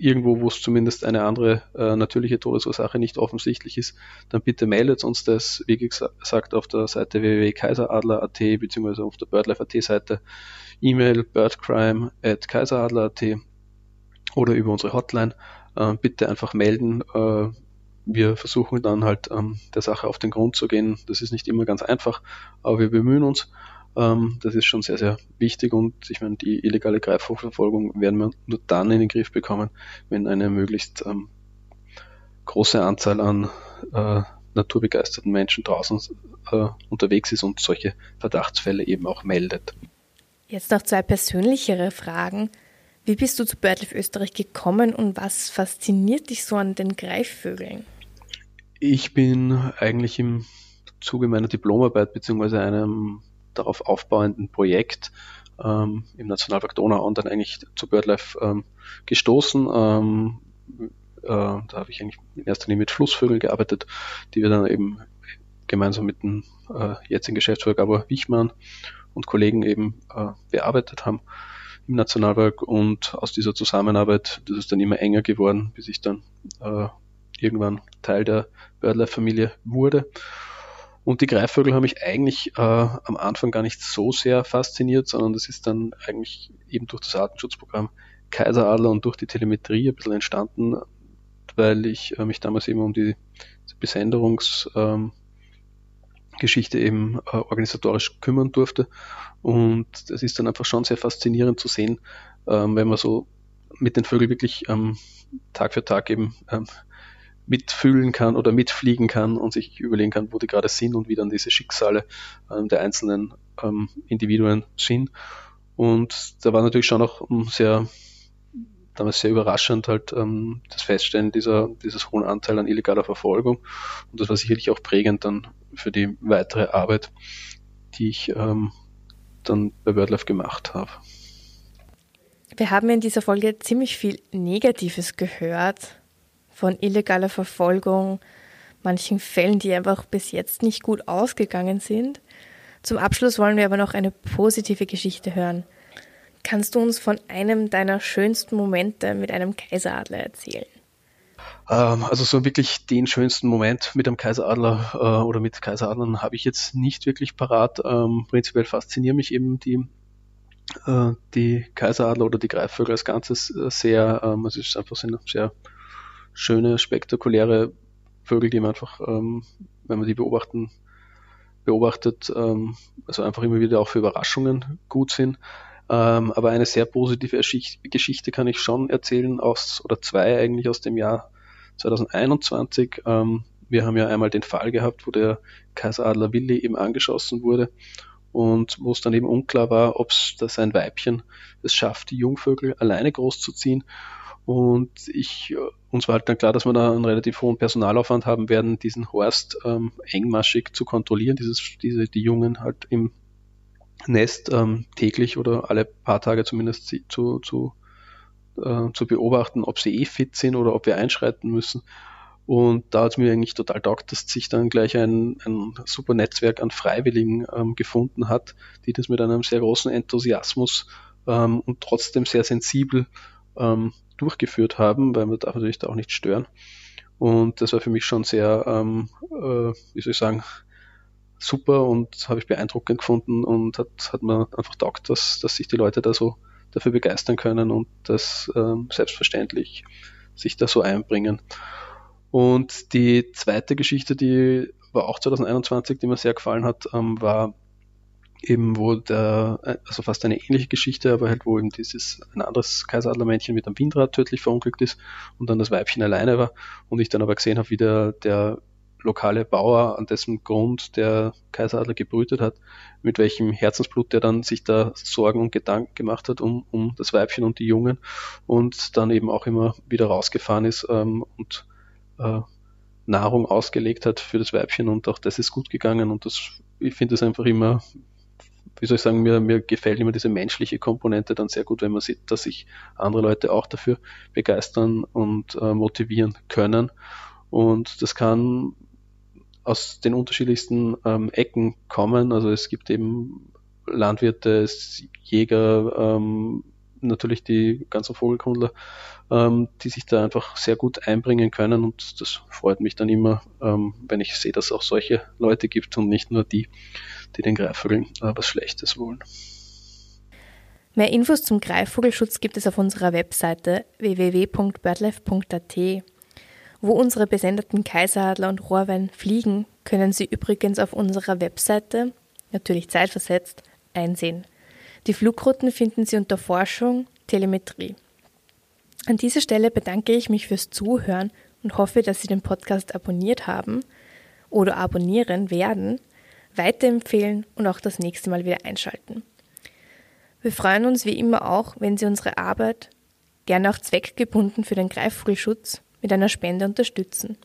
irgendwo, wo es zumindest eine andere äh, natürliche Todesursache nicht offensichtlich ist, dann bitte meldet uns das, wie gesagt, auf der Seite www.kaiseradler.at beziehungsweise auf der BirdLife.at Seite E-Mail birdcrime at kaiseradler.at oder über unsere Hotline äh, bitte einfach melden. Äh, wir versuchen dann halt ähm, der Sache auf den Grund zu gehen. Das ist nicht immer ganz einfach, aber wir bemühen uns. Ähm, das ist schon sehr, sehr wichtig und ich meine, die illegale Greifvogelverfolgung werden wir nur dann in den Griff bekommen, wenn eine möglichst ähm, große Anzahl an äh, naturbegeisterten Menschen draußen äh, unterwegs ist und solche Verdachtsfälle eben auch meldet. Jetzt noch zwei persönlichere Fragen. Wie bist du zu BirdLife Österreich gekommen und was fasziniert dich so an den Greifvögeln? Ich bin eigentlich im Zuge meiner Diplomarbeit bzw. einem darauf aufbauenden Projekt ähm, im Nationalpark Donau und dann eigentlich zu BirdLife ähm, gestoßen. Ähm, äh, da habe ich eigentlich in erster Linie mit Flussvögeln gearbeitet, die wir dann eben gemeinsam mit dem äh, jetzigen Geschäftsführer Gabor Wichmann und Kollegen eben äh, bearbeitet haben im Nationalpark und aus dieser Zusammenarbeit, das ist dann immer enger geworden, bis ich dann äh, irgendwann Teil der BirdLife-Familie wurde. Und die Greifvögel haben mich eigentlich äh, am Anfang gar nicht so sehr fasziniert, sondern das ist dann eigentlich eben durch das Artenschutzprogramm Kaiseradler und durch die Telemetrie ein bisschen entstanden, weil ich äh, mich damals eben um die Besenderungs ähm, Geschichte eben äh, organisatorisch kümmern durfte. Und es ist dann einfach schon sehr faszinierend zu sehen, ähm, wenn man so mit den Vögeln wirklich ähm, Tag für Tag eben ähm, mitfühlen kann oder mitfliegen kann und sich überlegen kann, wo die gerade sind und wie dann diese Schicksale ähm, der einzelnen ähm, Individuen sind. Und da war natürlich schon auch um, sehr damals sehr überraschend halt ähm, das Feststellen dieser, dieses hohen Anteil an illegaler Verfolgung. Und das war sicherlich auch prägend dann für die weitere Arbeit, die ich ähm, dann bei WordLife gemacht habe. Wir haben in dieser Folge ziemlich viel Negatives gehört von illegaler Verfolgung, manchen Fällen, die einfach bis jetzt nicht gut ausgegangen sind. Zum Abschluss wollen wir aber noch eine positive Geschichte hören. Kannst du uns von einem deiner schönsten Momente mit einem Kaiseradler erzählen? Ähm, also so wirklich den schönsten Moment mit einem Kaiseradler äh, oder mit Kaiseradlern habe ich jetzt nicht wirklich parat. Ähm, prinzipiell faszinieren mich eben die, äh, die Kaiseradler oder die Greifvögel als Ganzes äh, sehr. Ähm, es ist einfach eine sehr schöne, spektakuläre Vögel, die man einfach, wenn man die beobachten, beobachtet, also einfach immer wieder auch für Überraschungen gut sind. Ähm, aber eine sehr positive Geschichte kann ich schon erzählen aus, oder zwei eigentlich aus dem Jahr 2021 ähm, Wir haben ja einmal den Fall gehabt, wo der Kaiseradler Willi eben angeschossen wurde und wo es dann eben unklar war, ob das ein Weibchen es schafft, die Jungvögel alleine großzuziehen. Und ich, uns war halt dann klar, dass wir da einen relativ hohen Personalaufwand haben werden, diesen Horst ähm, engmaschig zu kontrollieren, dieses, diese, die Jungen halt im Nest ähm, täglich oder alle paar Tage zumindest zu, zu, äh, zu beobachten, ob sie eh fit sind oder ob wir einschreiten müssen. Und da hat es mir eigentlich total taugt, dass sich dann gleich ein, ein super Netzwerk an Freiwilligen ähm, gefunden hat, die das mit einem sehr großen Enthusiasmus ähm, und trotzdem sehr sensibel ähm, durchgeführt haben, weil man darf natürlich da auch nicht stören. Und das war für mich schon sehr, ähm, äh, wie soll ich sagen, super und habe ich beeindruckend gefunden und hat, hat mir einfach taugt, dass, dass sich die Leute da so dafür begeistern können und das ähm, selbstverständlich sich da so einbringen. Und die zweite Geschichte, die war auch 2021, die mir sehr gefallen hat, ähm, war eben, wo der, also fast eine ähnliche Geschichte, aber halt, wo eben dieses, ein anderes Kaiseradlermännchen mit einem Windrad tödlich verunglückt ist und dann das Weibchen alleine war und ich dann aber gesehen habe, wie der, der lokale Bauer, an dessen Grund der Kaiseradler gebrütet hat, mit welchem Herzensblut der dann sich da Sorgen und Gedanken gemacht hat um, um das Weibchen und die Jungen und dann eben auch immer wieder rausgefahren ist ähm, und äh, Nahrung ausgelegt hat für das Weibchen und auch das ist gut gegangen und das, ich finde es einfach immer, wie soll ich sagen, mir, mir gefällt immer diese menschliche Komponente dann sehr gut, wenn man sieht, dass sich andere Leute auch dafür begeistern und äh, motivieren können. Und das kann aus den unterschiedlichsten ähm, Ecken kommen. Also es gibt eben Landwirte, Jäger, ähm, natürlich die ganzen Vogelkundler, ähm, die sich da einfach sehr gut einbringen können und das freut mich dann immer, ähm, wenn ich sehe, dass es auch solche Leute gibt und nicht nur die, die den Greifvögeln äh, was Schlechtes wollen. Mehr Infos zum Greifvogelschutz gibt es auf unserer Webseite www.birdlife.at. Wo unsere besendeten Kaiseradler und Rohrwein fliegen, können Sie übrigens auf unserer Webseite, natürlich zeitversetzt, einsehen. Die Flugrouten finden Sie unter Forschung, Telemetrie. An dieser Stelle bedanke ich mich fürs Zuhören und hoffe, dass Sie den Podcast abonniert haben oder abonnieren werden, weiterempfehlen und auch das nächste Mal wieder einschalten. Wir freuen uns wie immer auch, wenn Sie unsere Arbeit, gerne auch zweckgebunden für den Greifvogelschutz, mit einer Spende unterstützen.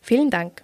Vielen Dank.